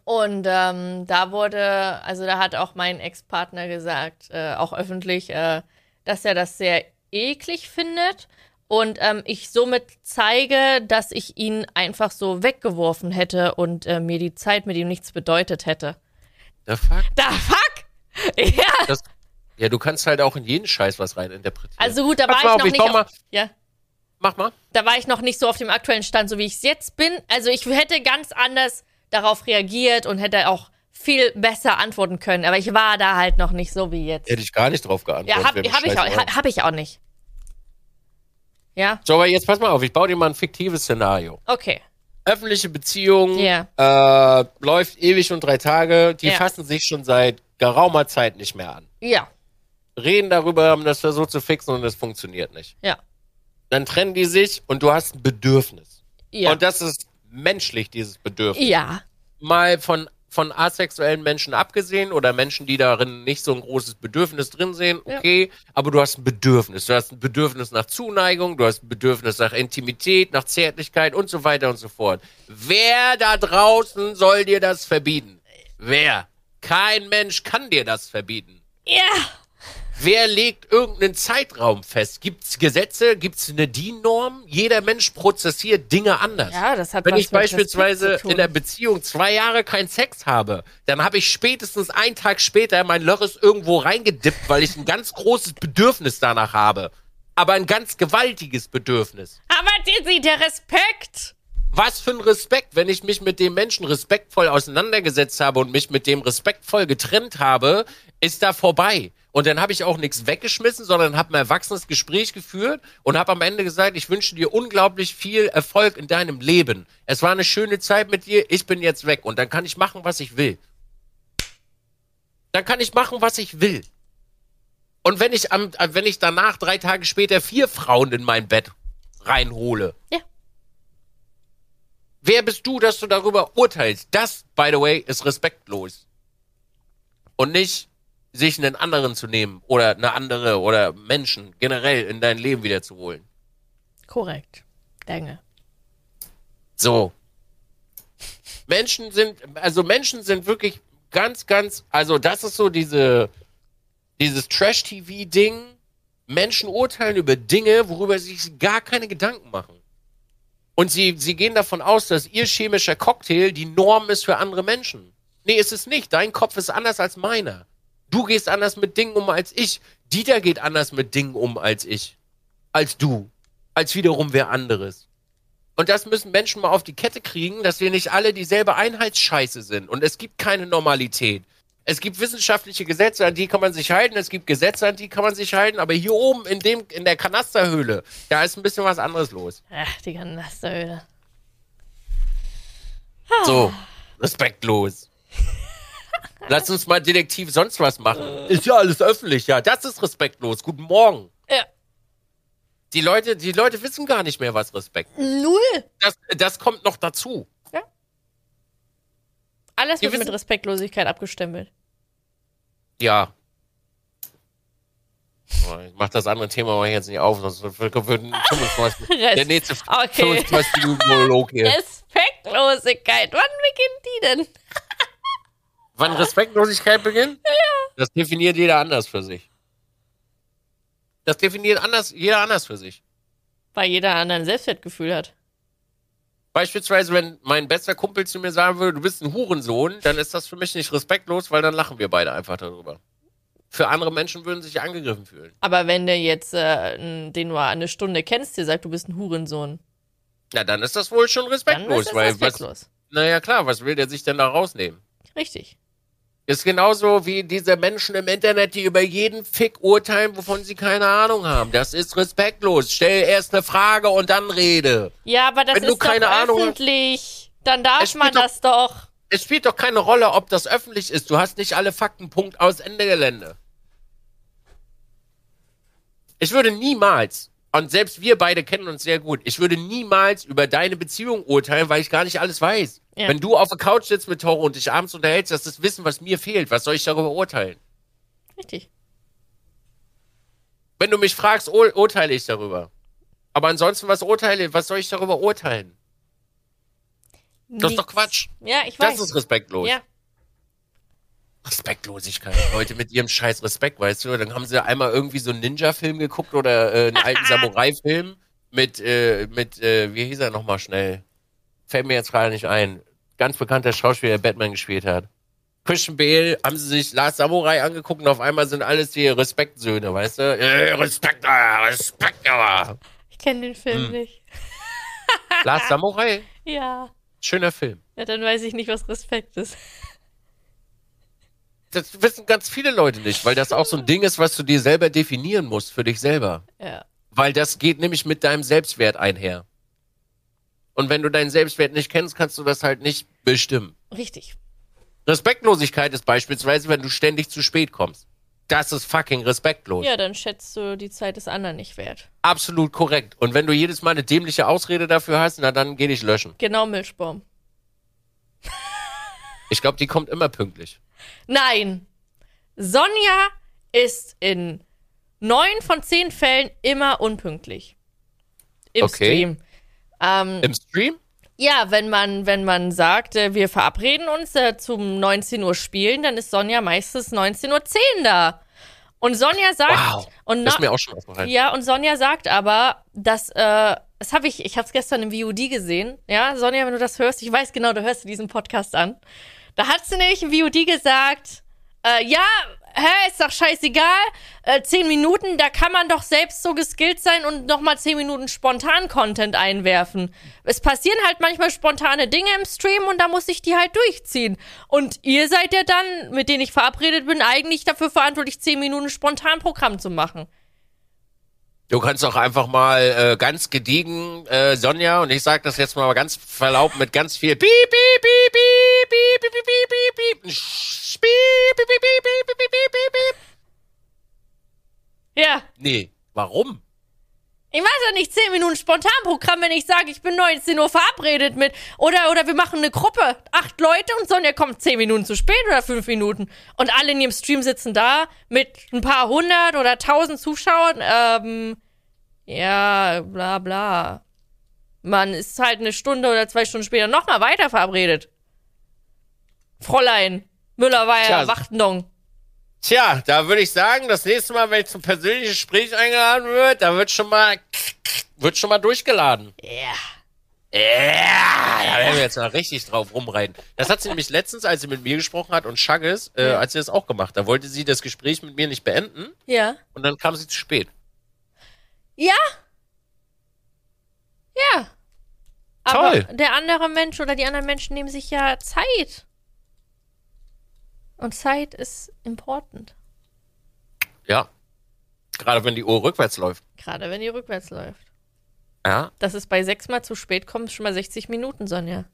Und ähm, da wurde, also da hat auch mein Ex-Partner gesagt, äh, auch öffentlich, äh, dass er das sehr eklig findet. Und ähm, ich somit zeige, dass ich ihn einfach so weggeworfen hätte und äh, mir die Zeit mit ihm nichts bedeutet hätte. The fuck? Da fuck! Ja, Das, ja, du kannst halt auch in jeden Scheiß was reininterpretieren. also gut, da war ich auf, noch ich nicht. bau Auf, mal- ja. Mach mal. da war ich noch nicht so auf dem aktuellen Stand, so wie ich es jetzt bin. Also ich hätte ganz anders darauf reagiert und hätte auch viel besser antworten können. Aber ich war da halt noch nicht so wie jetzt. Hätte ich gar nicht drauf geantwortet. Ja, hab, hab, ich, auch, hab ich auch nicht. Ja, So, aber jetzt pass mal auf, ich baue dir mal ein fiktives Szenario. okay. Öffentliche Beziehung, Ja. äh, läuft ewig und drei Tage, die Ja. fassen sich schon seit geraumer Zeit nicht mehr an. Ja, reden darüber, haben das versucht zu fixen und es funktioniert nicht. Ja. Dann trennen die sich und du hast ein Bedürfnis. Ja. Und das ist menschlich, dieses Bedürfnis. ja. Mal von, von asexuellen Menschen abgesehen oder Menschen, die darin nicht so ein großes Bedürfnis drin sehen, Ja. okay, aber du hast ein Bedürfnis. Du hast ein Bedürfnis nach Zuneigung, du hast ein Bedürfnis nach Intimität, nach Zärtlichkeit und so weiter und so fort. Wer da draußen soll dir das verbieten? Wer? Kein Mensch kann dir das verbieten. Ja. Wer legt irgendeinen Zeitraum fest? Gibt's Gesetze? Gibt's eine DIN-Norm? Jeder Mensch prozessiert Dinge anders. Ja, das hat Wenn was ich beispielsweise in der Beziehung zwei Jahre keinen Sex habe, dann habe ich spätestens einen Tag später mein Lörres irgendwo reingedippt, weil ich ein ganz großes Bedürfnis danach habe. Aber ein ganz gewaltiges Bedürfnis. Aber Dizzy, der Respekt. Was für ein Respekt, wenn ich mich mit dem Menschen respektvoll auseinandergesetzt habe und mich mit dem respektvoll getrennt habe, ist da vorbei. Und dann habe ich auch nichts weggeschmissen, sondern habe ein erwachsenes Gespräch geführt und habe am Ende gesagt, ich wünsche dir unglaublich viel Erfolg in deinem Leben. Es war eine schöne Zeit mit dir, ich bin jetzt weg und dann kann ich machen, was ich will. Dann kann ich machen, was ich will. Und wenn ich am, wenn ich danach drei Tage später vier Frauen in mein Bett reinhole, Ja. Wer bist du, dass du darüber urteilst? Das, by the way, ist respektlos. Und nicht, sich einen anderen zu nehmen oder eine andere oder Menschen generell in dein Leben wiederzuholen. Korrekt. Danke. So. Menschen sind, also Menschen sind wirklich ganz, ganz, also das ist so diese, dieses Trash-TV-Ding. Menschen urteilen über Dinge, worüber sie sich gar keine Gedanken machen. Und sie, sie gehen davon aus, dass ihr chemischer Cocktail die Norm ist für andere Menschen. Nee, ist es nicht. Dein Kopf ist anders als meiner. Du gehst anders mit Dingen um als ich. Dieter geht anders mit Dingen um als ich. Als du. Als wiederum wer anderes. Und das müssen Menschen mal auf die Kette kriegen, dass wir nicht alle dieselbe Einheitsscheiße sind. Und es gibt keine Normalität. Es gibt wissenschaftliche Gesetze, an die kann man sich halten. Es gibt Gesetze, an die kann man sich halten. Aber hier oben in dem, in der Kanasterhöhle, da ist ein bisschen was anderes los. Ach, die Kanasteröle. So, respektlos. Lass uns mal Detektiv sonst was machen. Ist ja alles öffentlich, ja. Das ist respektlos. Guten Morgen. Ja. Die Leute, die Leute wissen gar nicht mehr, was Respekt ist. Null. Das, das kommt noch dazu. Alles Wir wird mit Respektlosigkeit abgestempelt. Ja. Oh, Ich mach das andere Thema mal jetzt nicht auf, sonst wird wird 25, der nächste Okay. 25 Minuten Monolog hier. Respektlosigkeit. Wann beginnt die denn? Wann Respektlosigkeit beginnt? Das definiert jeder anders für sich. Das definiert anders, jeder anders für sich. Weil jeder anderen Selbstwertgefühl hat. Beispielsweise, wenn mein bester Kumpel zu mir sagen würde, du bist ein Hurensohn, dann ist das für mich nicht respektlos, weil dann lachen wir beide einfach darüber. Für andere Menschen würden sich angegriffen fühlen. Aber wenn der jetzt, äh, den du eine Stunde kennst, dir sagt, du bist ein Hurensohn, Ja, dann ist das wohl schon dann respektlos, ist das weil was, respektlos. naja klar, was will der sich denn da rausnehmen? Richtig. Ist genauso wie diese Menschen im Internet, die über jeden Fick urteilen, wovon sie keine Ahnung haben. Das ist respektlos. Stell erst eine Frage und dann rede. Ja, aber das Wenn du ist doch keine Ahnung hast- öffentlich. Dann darf man doch- das doch. Es spielt doch keine Rolle, ob das öffentlich ist. Du hast nicht alle Fakten. Punkt aus Ende Gelände. Ich würde niemals, und selbst wir beide kennen uns sehr gut, ich würde niemals über deine Beziehung urteilen, weil ich gar nicht alles weiß. Ja. Wenn du auf der Couch sitzt mit Toro und dich abends unterhältst, das ist Wissen, was mir fehlt. Was soll ich darüber urteilen? Richtig. Wenn du mich fragst, ur urteile ich darüber. Aber ansonsten, was urteile, was soll ich darüber urteilen? Das ist doch Nichts. Quatsch. Ja, ich Das weiß. ist respektlos. ja. Respektlosigkeit. Leute mit ihrem scheiß Respekt, weißt du? Dann haben sie einmal irgendwie so einen Ninja-Film geguckt oder äh, einen alten Samurai-Film mit, äh, mit äh, wie hieß er nochmal schnell? Fällt mir jetzt gerade nicht ein. Ganz bekannter Schauspieler, der Batman gespielt hat. Christian Bale, haben sie sich Last Samurai angeguckt und auf einmal sind alles die Respektsöhne, weißt du? Äh, Respekt, ah, Respekt, aber. Ich kenne den Film Hm. nicht. Last Samurai? Ja. Schöner Film. Ja, dann weiß ich nicht, was Respekt ist. Das wissen ganz viele Leute nicht, weil das auch so ein Ding ist, was du dir selber definieren musst für dich selber. Ja. Weil das geht nämlich mit deinem Selbstwert einher. Und wenn du deinen Selbstwert nicht kennst, kannst du das halt nicht bestimmen. Richtig. Respektlosigkeit ist beispielsweise, wenn du ständig zu spät kommst. das ist fucking respektlos. Ja, dann schätzt du die Zeit des anderen nicht wert. Absolut korrekt. Und wenn du jedes Mal eine dämliche Ausrede dafür hast, na dann geh dich löschen. Genau, Milchbaum. Ich glaube, die kommt immer pünktlich. Nein. Sonja ist in neun von zehn Fällen immer unpünktlich. Im Okay. Stream. Ähm, Im Stream? ja, wenn man, wenn man sagt, äh, wir verabreden uns äh, zum 19 Uhr spielen, dann ist Sonja meistens 19.10 Uhr da. Und Sonja sagt, Wow. und ist mir auch schon aufgefallen. ja, und Sonja sagt aber, dass, äh, das habe ich, ich habe es gestern im VOD gesehen. Ja, Sonja, wenn du das hörst, ich weiß genau, du hörst diesen Podcast an. Da hat sie nämlich im VOD gesagt, äh, ja, hä, ist doch scheißegal, äh, zehn Minuten, da kann man doch selbst so geskillt sein und nochmal zehn Minuten spontan Content einwerfen. Es passieren halt manchmal spontane Dinge im Stream und da muss ich die halt durchziehen. Und ihr seid ja dann, mit denen ich verabredet bin, eigentlich dafür verantwortlich, zehn Minuten spontan Programm zu machen. Du kannst doch einfach mal äh, ganz gediegen, äh, Sonja, und ich sag das jetzt mal ganz verlaubt mit ganz viel Piep, Piep, Piep, Piep, Piep, Piep, Piep, Piep, Piep, Piep, Piep, Piep, Piep, Piep. Ja, Nee, warum? Ich weiß ja nicht, 10 Minuten Spontanprogramm, wenn ich sage, ich bin 19 Uhr verabredet mit. Oder, oder wir machen eine Gruppe, acht Leute und Sonja kommt 10 Minuten zu spät oder 5 Minuten. Und alle in ihrem Stream sitzen da mit ein paar hundert oder tausend Zuschauern. Ähm, ja, bla bla. Man ist halt eine Stunde oder zwei Stunden später nochmal weiter verabredet. Fräulein Müller war ja Wachtendong. Tja, da würde ich sagen, das nächste Mal, wenn ich zum persönlichen Gespräch eingeladen wird, da wird schon mal, wird schon mal durchgeladen. Ja. Ja, da werden wir jetzt mal richtig drauf rumreiten. Das hat sie nämlich letztens, als sie mit mir gesprochen hat und Shagges, äh, Ja. als sie das auch gemacht. Da wollte sie das Gespräch mit mir nicht beenden Ja. und dann kam sie zu spät. Ja. Ja. Aber Toll. der andere Mensch oder die anderen Menschen nehmen sich ja Zeit. Und Zeit ist important. Ja. Gerade wenn die Uhr rückwärts läuft. Gerade wenn die rückwärts läuft. Ja. Das ist bei sechsmal zu spät kommen schon mal 60 Minuten, Sonja.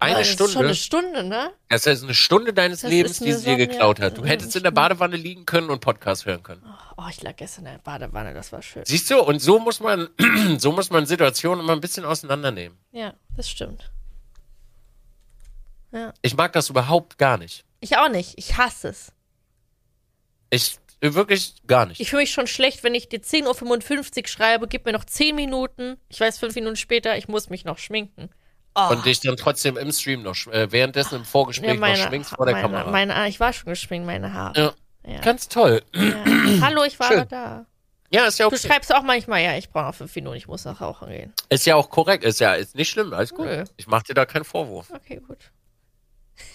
Eine das Stunde. ist schon eine Stunde, ne? Das ist eine Stunde deines Das Lebens, die sie dir geklaut hat. Du hättest in der Badewanne liegen können und Podcast hören können. Oh, ich lag gestern in der Badewanne, das war schön. Siehst du? Und so muss man, so muss man Situationen immer ein bisschen auseinandernehmen. Ja, das stimmt. Ja. Ich mag das überhaupt gar nicht. Ich auch nicht. Ich hasse es. Ich wirklich gar nicht. Ich fühle mich schon schlecht, wenn ich dir 10.55 Uhr schreibe, gib mir noch 10 Minuten. Ich weiß, fünf Minuten später, ich muss mich noch schminken. Oh. Und dich dann trotzdem im Stream noch, äh, währenddessen im Vorgespräch noch schminkst vor der meine, Kamera. Meine, ich war schon geschminkt, meine Haare. ja. Ja. Ganz toll. Ja. Hallo, ich war da. Ja, ist ja Du okay. schreibst auch manchmal, ja, ich brauche noch fünf Minuten, ich muss nach rauchen gehen. Ist ja auch korrekt. Ist ja ist nicht schlimm. Alles gut. Nö. Ich mach dir da keinen Vorwurf. Okay, gut.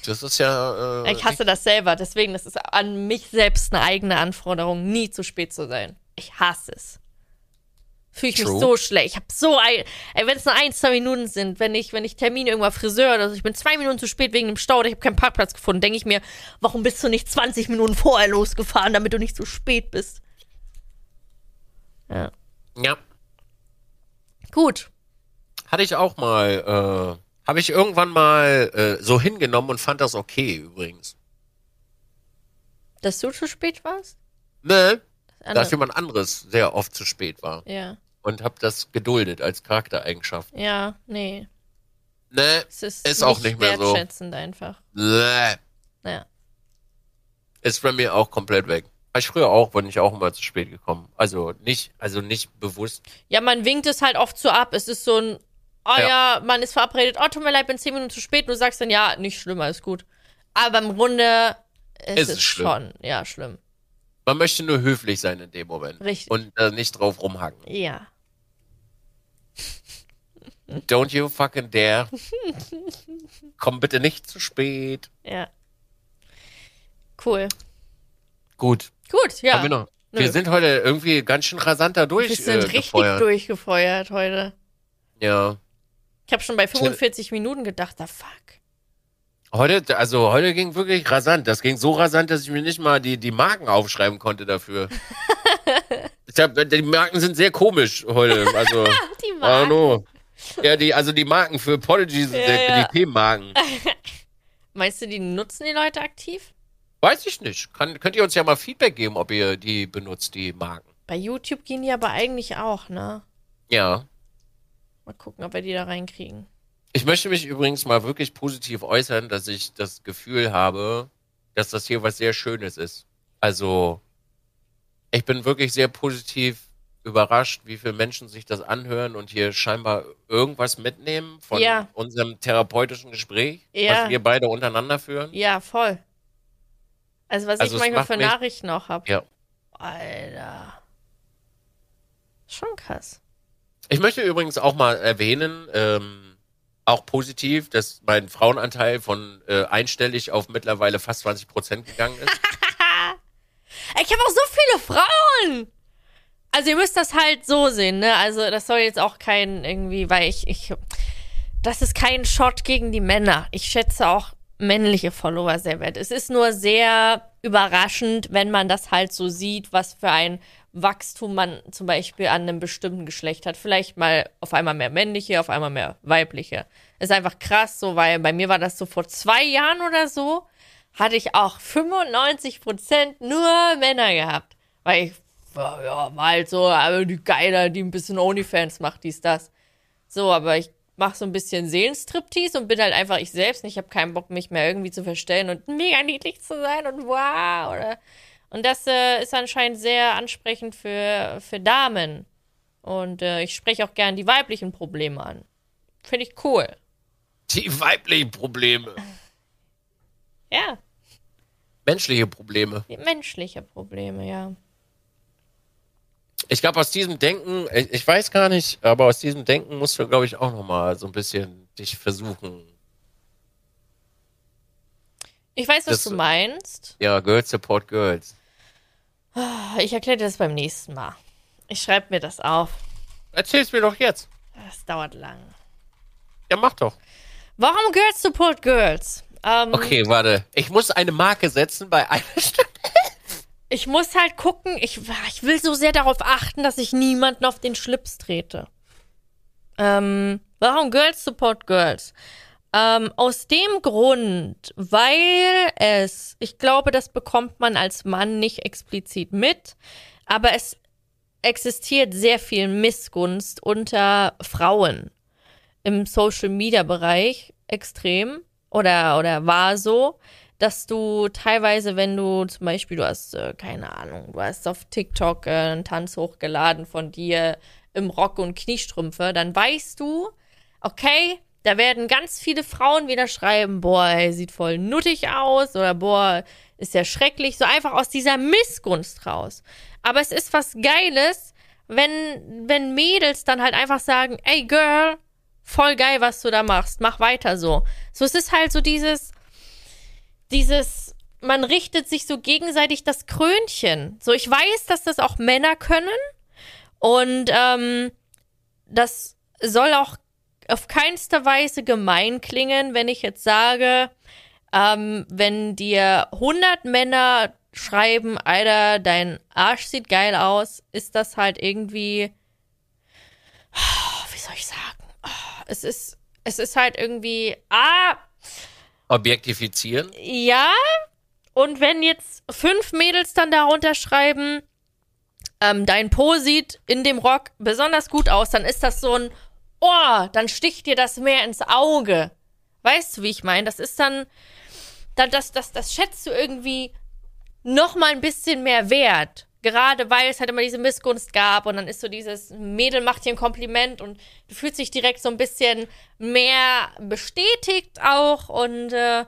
Das ist ja. Äh, Ich hasse das selber, deswegen, das ist an mich selbst eine eigene Anforderung, nie zu spät zu sein. Ich hasse es. Fühle ich mich True. so schlecht. Ich habe so ein, ey, wenn es nur ein, zwei Minuten sind, wenn ich, wenn ich Termin irgendwo Friseur oder so, ich bin zwei Minuten zu spät wegen dem Stau oder ich habe keinen Parkplatz gefunden, denke ich mir, warum bist du nicht 20 Minuten vorher losgefahren, damit du nicht zu spät bist? Ja. ja. Gut. Hatte ich auch mal. Äh, Habe ich irgendwann mal äh, so hingenommen und fand das okay übrigens. Dass du zu spät warst? Ne? Das Dass jemand anderes sehr oft zu spät war. Ja. Und hab das geduldet als Charaktereigenschaft. Ja, nee. Ne? Es ist, Ist auch nicht mehr so. wertschätzend einfach. Ne. Ja. Ist bei mir auch komplett weg. Ich früher auch, bin ich auch immer zu spät gekommen. Also nicht, also nicht bewusst. Ja, man winkt es halt oft so ab. Es ist so ein, oh ja, Ja. man ist verabredet, oh, tut mir leid, bin zehn Minuten zu spät. Du sagst dann, ja, nicht schlimm, alles gut. Aber im Grunde ist es es schlimm. schon, ja, schlimm. Man möchte nur höflich sein in dem Moment. Richtig. Und äh, nicht drauf rumhacken. Ja. Don't you fucking dare. Komm bitte nicht zu spät. Ja. Cool. Gut. Gut, ja. Haben wir noch. Nö. Wir sind heute irgendwie ganz schön rasanter durch. Wir sind äh, richtig gefeuert. durchgefeuert heute. Ja. Ich habe schon bei 45 Minuten gedacht, da fuck. Heute, also heute ging wirklich rasant. Das ging so rasant, dass ich mir nicht mal die, die Marken aufschreiben konnte dafür. ich hab, die Marken sind sehr komisch heute. Also, Die Marken. Ja, die, also die Marken für Podigy sind Ja, sehr, ja. die Themenmarken. Meinst du, die nutzen die Leute aktiv? Weiß ich nicht. Kann, könnt ihr uns ja mal Feedback geben, ob ihr die benutzt, die Marken. Bei YouTube gehen die aber eigentlich auch, ne? Ja. Mal gucken, ob wir die da reinkriegen. Ich möchte mich übrigens mal wirklich positiv äußern, dass ich das Gefühl habe, dass das hier was sehr Schönes ist. Also, ich bin wirklich sehr positiv überrascht, wie viele Menschen sich das anhören und hier scheinbar irgendwas mitnehmen von Ja. unserem therapeutischen Gespräch, Ja. was wir beide untereinander führen. Ja, voll. Also, was Also ich manchmal für Nachrichten auch habe. Ja. Alter. Schon krass. Ich möchte übrigens auch mal erwähnen, ähm, auch positiv, dass mein Frauenanteil von äh, einstellig auf mittlerweile fast 20 Prozent gegangen ist. Ich habe auch so viele Frauen. Also ihr müsst das halt so sehen, ne? Also das soll jetzt auch kein irgendwie, weil ich, ich, das ist kein Shot gegen die Männer. Ich schätze auch männliche Follower sehr wert. Es ist nur sehr überraschend, wenn man das halt so sieht, was für ein Wachstum man zum Beispiel an einem bestimmten Geschlecht hat. Vielleicht mal auf einmal mehr männliche, auf einmal mehr weibliche. Ist einfach krass so, weil bei mir war das so vor zwei Jahren oder so, hatte ich auch 95% nur Männer gehabt. Weil ich, ja, war halt so, aber die Geiler, die ein bisschen Onlyfans macht, dies, das. So, aber ich mache so ein bisschen Seelenstriptease und bin halt einfach ich selbst. Und ich habe keinen Bock, mich mehr irgendwie zu verstellen und mega niedlich zu sein und wow. Oder, und das äh, ist anscheinend sehr ansprechend für, für Damen. Und äh, ich spreche auch gern die weiblichen Probleme an. Finde ich cool. Die weiblichen Probleme, Ja, menschliche Probleme. die menschliche Probleme, ja. Ich glaube, aus diesem Denken, ich, ich weiß gar nicht, aber aus diesem Denken musst du, glaube ich, auch noch mal so ein bisschen dich versuchen. Ich weiß, was Das- du meinst. Ja, Girls support Girls. Ich erkläre dir das beim nächsten Mal. Ich schreibe mir das auf. Erzähl's mir doch jetzt. Das dauert lang. Ja, mach doch. Warum Girls Support Girls? Ähm, Okay, warte. Ich muss eine Marke setzen bei einer Stelle. Ich muss halt gucken, ich, ich will so sehr darauf achten, dass ich niemanden auf den Schlips trete. Ähm, warum Girls Support Girls? Ähm, aus dem Grund, weil es, ich glaube, das bekommt man als Mann nicht explizit mit, aber es existiert sehr viel Missgunst unter Frauen im Social Media Bereich extrem oder, oder war so, dass du teilweise, wenn du zum Beispiel, du hast, äh, keine Ahnung, du hast auf TikTok äh, einen Tanz hochgeladen von dir im Rock und Kniestrümpfe, dann weißt du, okay, da werden ganz viele Frauen wieder schreiben, boah, er sieht voll nuttig aus oder boah, ist ja schrecklich, so einfach aus dieser Missgunst raus. Aber es ist was Geiles, wenn, wenn Mädels dann halt einfach sagen, ey Girl, voll geil, was du da machst, mach weiter so. So, es ist halt so dieses, dieses, man richtet sich so gegenseitig das Krönchen. So, ich weiß, dass das auch Männer können und ähm, das soll auch auf keinster Weise gemein klingen, wenn ich jetzt sage, ähm, wenn dir 100 Männer schreiben, Alter, dein Arsch sieht geil aus, ist das halt irgendwie, wie soll ich sagen, es ist, es ist halt irgendwie, ah, Objektifizieren. ja. Und wenn jetzt fünf Mädels dann darunter schreiben, ähm, dein Po sieht in dem Rock besonders gut aus, dann ist das so ein, oh, dann sticht dir das mehr ins Auge. Weißt du, wie ich meine? Das ist dann, dann das, das, das schätzt du irgendwie noch mal ein bisschen mehr wert. Gerade weil es halt immer diese Missgunst gab und dann ist so dieses Mädel macht dir ein Kompliment und du fühlst dich direkt so ein bisschen mehr bestätigt auch und äh,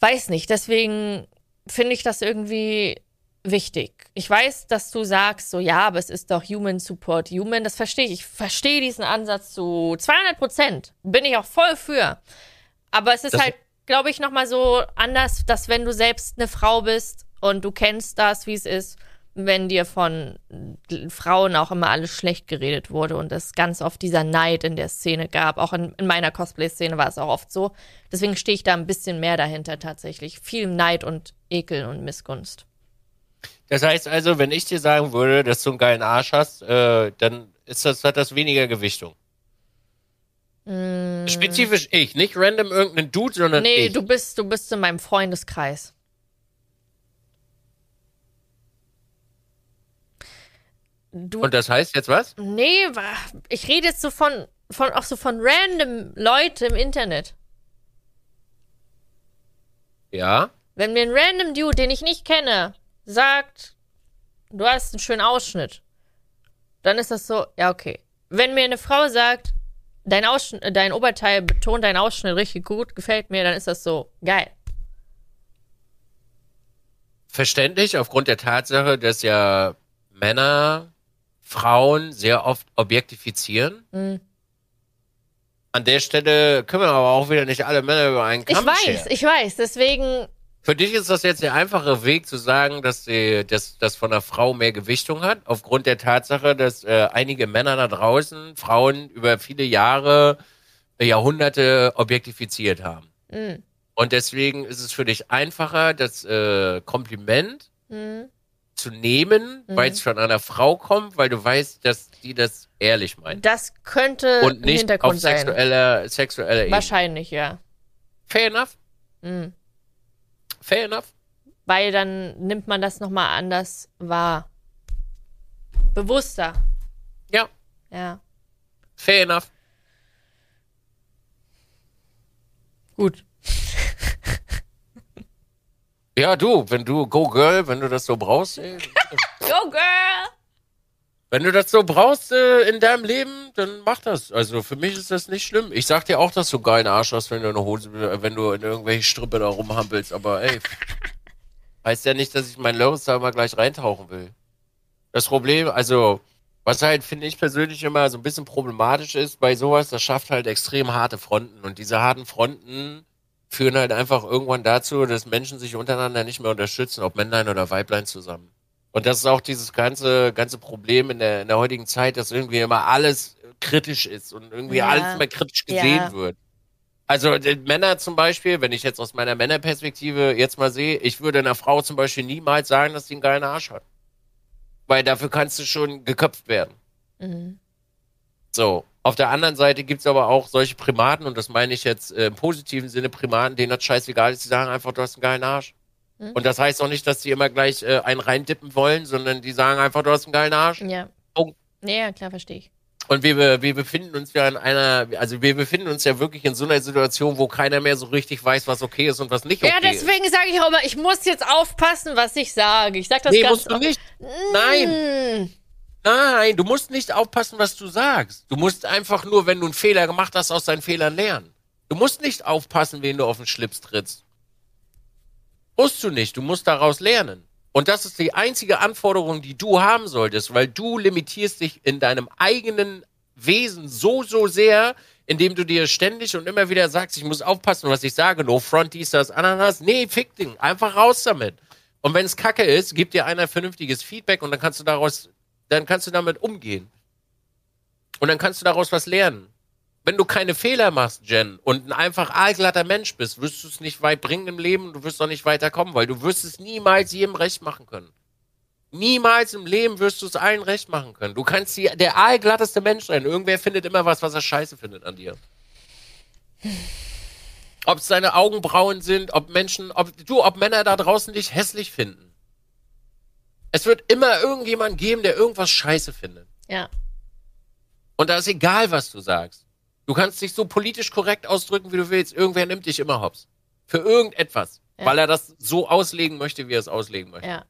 weiß nicht. Deswegen finde ich das irgendwie wichtig. Ich weiß, dass du sagst, so ja, aber es ist doch Human Support Human. Das verstehe ich. Ich verstehe diesen Ansatz zu 200 Prozent. Bin ich auch voll für. Aber es ist Das- halt, glaube ich, nochmal so anders, dass wenn du selbst eine Frau bist und du kennst das, wie es ist, wenn dir von Frauen auch immer alles schlecht geredet wurde und es ganz oft dieser Neid in der Szene gab. Auch in, in meiner Cosplay-Szene war es auch oft so. Deswegen stehe ich da ein bisschen mehr dahinter tatsächlich. Viel Neid und Ekel und Missgunst. Das heißt also, wenn ich dir sagen würde, dass du einen geilen Arsch hast, äh, dann ist das, hat das weniger Gewichtung. Mm. Spezifisch ich, nicht random irgendeinen Dude, sondern nee, ich. Nee, du bist, du bist in meinem Freundeskreis. Du, Und das heißt jetzt was? Nee, ich rede jetzt so von, von auch so von random Leute im Internet. Ja? Wenn mir ein random Dude, den ich nicht kenne, sagt, du hast einen schönen Ausschnitt, dann ist das so, ja, okay. Wenn mir eine Frau sagt, dein, Ausschnitt, äh, dein Oberteil betont deinen Ausschnitt richtig gut, gefällt mir, dann ist das so, geil. Verständlich aufgrund der Tatsache, dass ja Männer Frauen sehr oft objektifizieren. Mhm. An der Stelle können wir aber auch wieder nicht alle Männer über einen Ich Kamm weiß, scheren. ich weiß, deswegen, Für dich ist das jetzt der einfache Weg zu sagen, dass die, dass das von einer Frau mehr Gewichtung hat, aufgrund der Tatsache, dass äh, einige Männer da draußen Frauen über viele Jahre, äh, Jahrhunderte objektifiziert haben. mh, Und deswegen ist es für dich einfacher, das äh, Kompliment mh, zu nehmen, Mhm. weil es von einer Frau kommt, weil du weißt, dass die das ehrlich meint. das könnte Und nicht Hintergrund auf sexueller, sexueller Ebene. Wahrscheinlich, ja. Fair enough. Mhm. Fair enough. Weil dann nimmt man das nochmal anders wahr. Bewusster. Ja, Ja. fair enough. Gut. Ja, du, wenn du, go girl, wenn du das so brauchst, Go, Girl! Wenn du das so brauchst äh, in deinem Leben, dann mach das. Also für mich ist das nicht schlimm. Ich sag dir auch, dass du geilen Arsch hast, wenn du eine Hose, äh, wenn du in irgendwelche Strippe da rumhampelst, aber ey, heißt ja nicht, dass ich meinen Loris da immer gleich reintauchen will. Das Problem, also, was halt, finde ich persönlich immer so ein bisschen problematisch ist bei sowas, das schafft halt extrem harte Fronten. Und diese harten Fronten führen halt einfach irgendwann dazu, dass Menschen sich untereinander nicht mehr unterstützen, ob Männlein oder Weiblein zusammen. Und das ist auch dieses ganze, ganze Problem in der, in der heutigen Zeit, dass irgendwie immer alles kritisch ist und irgendwie Ja. alles immer kritisch gesehen Ja. wird. Also die Männer zum Beispiel, wenn ich jetzt aus meiner Männerperspektive jetzt mal sehe, ich würde einer Frau zum Beispiel niemals sagen, dass sie einen geilen Arsch hat. Weil dafür kannst du schon geköpft werden. Mhm. So. Auf der anderen Seite gibt's aber auch solche Primaten, und das meine ich jetzt äh, im positiven Sinne Primaten, denen das scheißegal ist, die sagen einfach, du hast einen geilen Arsch. Mhm. Und das heißt auch nicht, dass die immer gleich äh, einen reindippen wollen, sondern die sagen einfach, du hast einen geilen Arsch. Ja. Oh. Ja, klar, verstehe ich. Und wir, wir befinden uns ja in einer, also wir befinden uns ja wirklich in so einer Situation, wo keiner mehr so richtig weiß, was okay ist und was nicht okay ja, deswegen sage ich auch immer, ich muss jetzt aufpassen, was ich sage. Ich sag das ist. Nee, ganz musst du nicht. Nein. Mm. Nein, du musst nicht aufpassen, was du sagst. Du musst einfach nur, wenn du einen Fehler gemacht hast, aus deinen Fehlern lernen. Du musst nicht aufpassen, wen du auf den Schlips trittst. Musst du nicht. Du musst daraus lernen. Und das ist die einzige Anforderung, die du haben solltest, weil du limitierst dich in deinem eigenen Wesen so, so sehr, indem du dir ständig und immer wieder sagst, ich muss aufpassen, was ich sage. No front, dies, das, Ananas. Nee, fick Ding. Einfach raus damit. Und wenn es kacke ist, gibt dir einer vernünftiges Feedback und dann kannst du daraus, dann kannst du damit umgehen. Und dann kannst du daraus was lernen. Wenn du keine Fehler machst, Jen, und ein einfach aalglatter Mensch bist, wirst du es nicht weit bringen im Leben und du wirst auch nicht weiterkommen, weil du wirst es niemals jedem recht machen können. Niemals im Leben wirst du es allen recht machen können. Du kannst die, der aalglatteste Mensch sein. Irgendwer findet immer was, was er scheiße findet an dir. Ob es deine Augenbrauen sind, ob Menschen, ob du, ob Männer da draußen dich hässlich finden. Es wird immer irgendjemand geben, der irgendwas scheiße findet. Ja. Und da ist egal, was du sagst. Du kannst dich so politisch korrekt ausdrücken, wie du willst. Irgendwer nimmt dich immer hops. Für irgendetwas. Ja. Weil er das so auslegen möchte, wie er es auslegen möchte. Ja.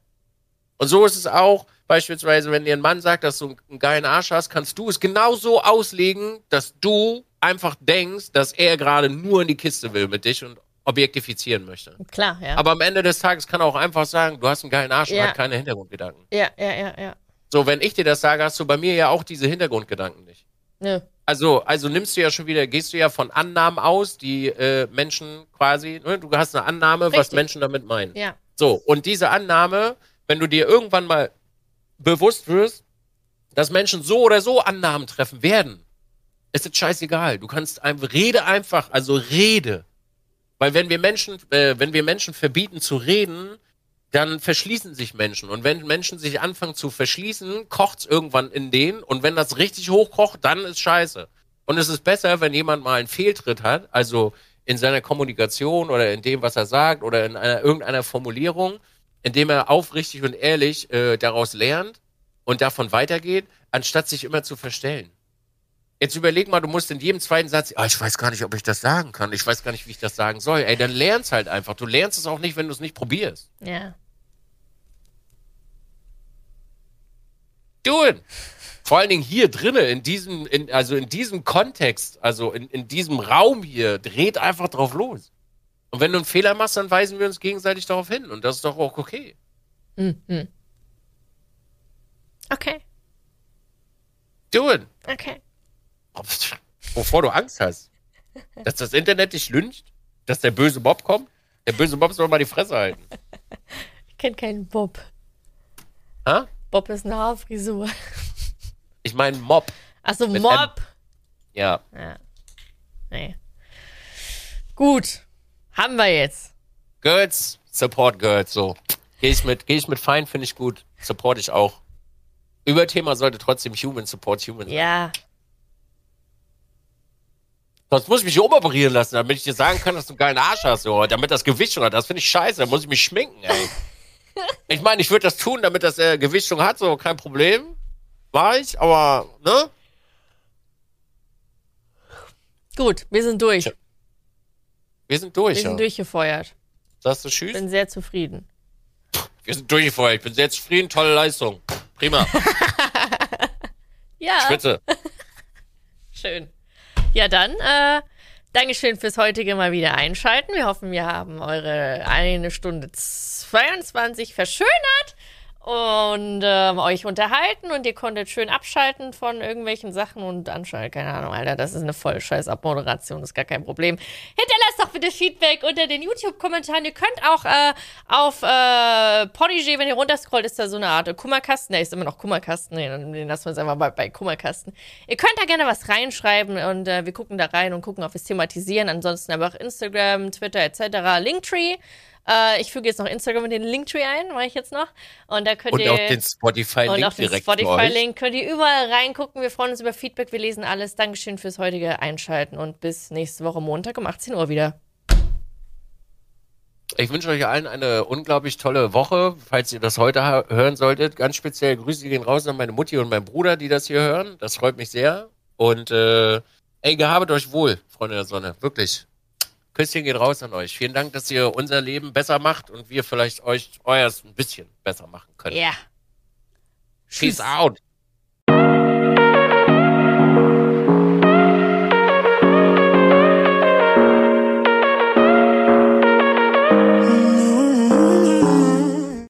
Und so ist es auch, beispielsweise, wenn dir ein Mann sagt, dass du einen geilen Arsch hast, kannst du es genauso auslegen, dass du einfach denkst, dass er gerade nur in die Kiste will mit dich und objektifizieren möchte. Klar, ja. Aber am Ende des Tages kann er auch einfach sagen, du hast einen geilen Arsch und Ja. hat keine Hintergrundgedanken. ja, ja, ja, ja. So, wenn ich dir das sage, hast du bei mir ja auch diese Hintergrundgedanken nicht. Nö. Also, also nimmst du ja schon wieder, gehst du ja von Annahmen aus, die äh, Menschen quasi, ne, du hast eine Annahme, was Richtig. Menschen damit meinen. Ja. So, und diese Annahme, wenn du dir irgendwann mal bewusst wirst, dass Menschen so oder so Annahmen treffen werden, ist es scheißegal. Du kannst einfach, rede einfach, also rede. Weil wenn wir Menschen, äh, wenn wir Menschen verbieten zu reden, dann verschließen sich Menschen. Und wenn Menschen sich anfangen zu verschließen, kocht's irgendwann in denen. Und wenn das richtig hochkocht, dann ist scheiße. Und es ist besser, wenn jemand mal einen Fehltritt hat, also in seiner Kommunikation oder in dem, was er sagt oder in einer, irgendeiner Formulierung, indem er aufrichtig und ehrlich äh, daraus lernt und davon weitergeht, anstatt sich immer zu verstellen. Jetzt überleg mal, du musst in jedem zweiten Satz, ah, ich weiß gar nicht, ob ich das sagen kann. Ich weiß gar nicht, wie ich das sagen soll. Ey, dann lernst halt einfach. Du lernst es auch nicht, wenn du es nicht probierst. Ja. Do it. Vor allen Dingen hier drinnen, in diesem, in, also in diesem Kontext, also in, in diesem Raum hier, dreht einfach drauf los. Und wenn du einen Fehler machst, dann weisen wir uns gegenseitig darauf hin. Und das ist doch auch okay. Mhm. Okay. Do it. Okay. Wovor du Angst hast. Dass das Internet dich lyncht? Dass der böse Bob kommt? Der böse Bob soll mal die Fresse halten. Ich kenne keinen Bob. Ha? Bob ist eine Haarfrisur. Ich meine Mob. Achso, Mob. Ja. Ja. Nee. Gut. Haben wir jetzt. Girls, support Girls, so. Gehe ich mit, geh ich mit fein, finde ich gut. Support ich auch. Überthema sollte trotzdem Human Support Human sein. Ja. Sonst muss ich mich hier umoperieren lassen, damit ich dir sagen kann, dass du einen geilen Arsch hast, so. Damit das Gewicht schon hat. Das finde ich scheiße. Da muss ich mich schminken, ey. Ich meine, ich würde das tun, damit das äh, Gewicht schon hat, so. Kein Problem. War ich, aber, ne? Gut, wir sind durch. Wir sind durch, Wir ja. sind durchgefeuert. Sagst du Tschüss? Bin sehr zufrieden. Wir sind durchgefeuert. Ich bin sehr zufrieden. Tolle Leistung. Prima. Ja. Spitze. Schön. Ja, dann, äh, Dankeschön fürs heutige Mal wieder einschalten. Wir hoffen, wir haben eure eine Stunde 22 verschönert und ähm, euch unterhalten und ihr konntet schön abschalten von irgendwelchen Sachen und anschalten. Keine Ahnung, Alter, das ist eine voll scheiß Abmoderation, ist gar kein Problem. Hinterlasst doch bitte Feedback unter den YouTube-Kommentaren. Ihr könnt auch äh, auf äh, Podigy, wenn ihr runterscrollt, ist da so eine Art Kummerkasten. Der ist immer noch Kummerkasten. Nee, dann den lassen wir jetzt einfach bei, bei Kummerkasten. Ihr könnt da gerne was reinschreiben und äh, wir gucken da rein und gucken, ob wir es thematisieren. Ansonsten aber auch Instagram, Twitter etc. Linktree. Äh, ich füge jetzt noch Instagram in den Linktree ein, mache ich jetzt noch. Und da könnt Und ihr. auch den Spotify-Link Und auf den. Spotify-Link könnt ihr überall reingucken. Wir freuen uns über Feedback. Wir lesen alles. Dankeschön fürs heutige Einschalten und bis nächste Woche Montag um 18 Uhr wieder. Ich wünsche euch allen eine unglaublich tolle Woche. Falls ihr das heute hören solltet, ganz speziell Grüße gehen raus an meine Mutti und meinen Bruder, die das hier hören. Das freut mich sehr. Und äh, ey, gehabet euch wohl, Freunde der Sonne. Wirklich. Küsschen geht raus an euch. Vielen Dank, dass ihr unser Leben besser macht und wir vielleicht euch euers ein bisschen besser machen können. Ja. Peace out.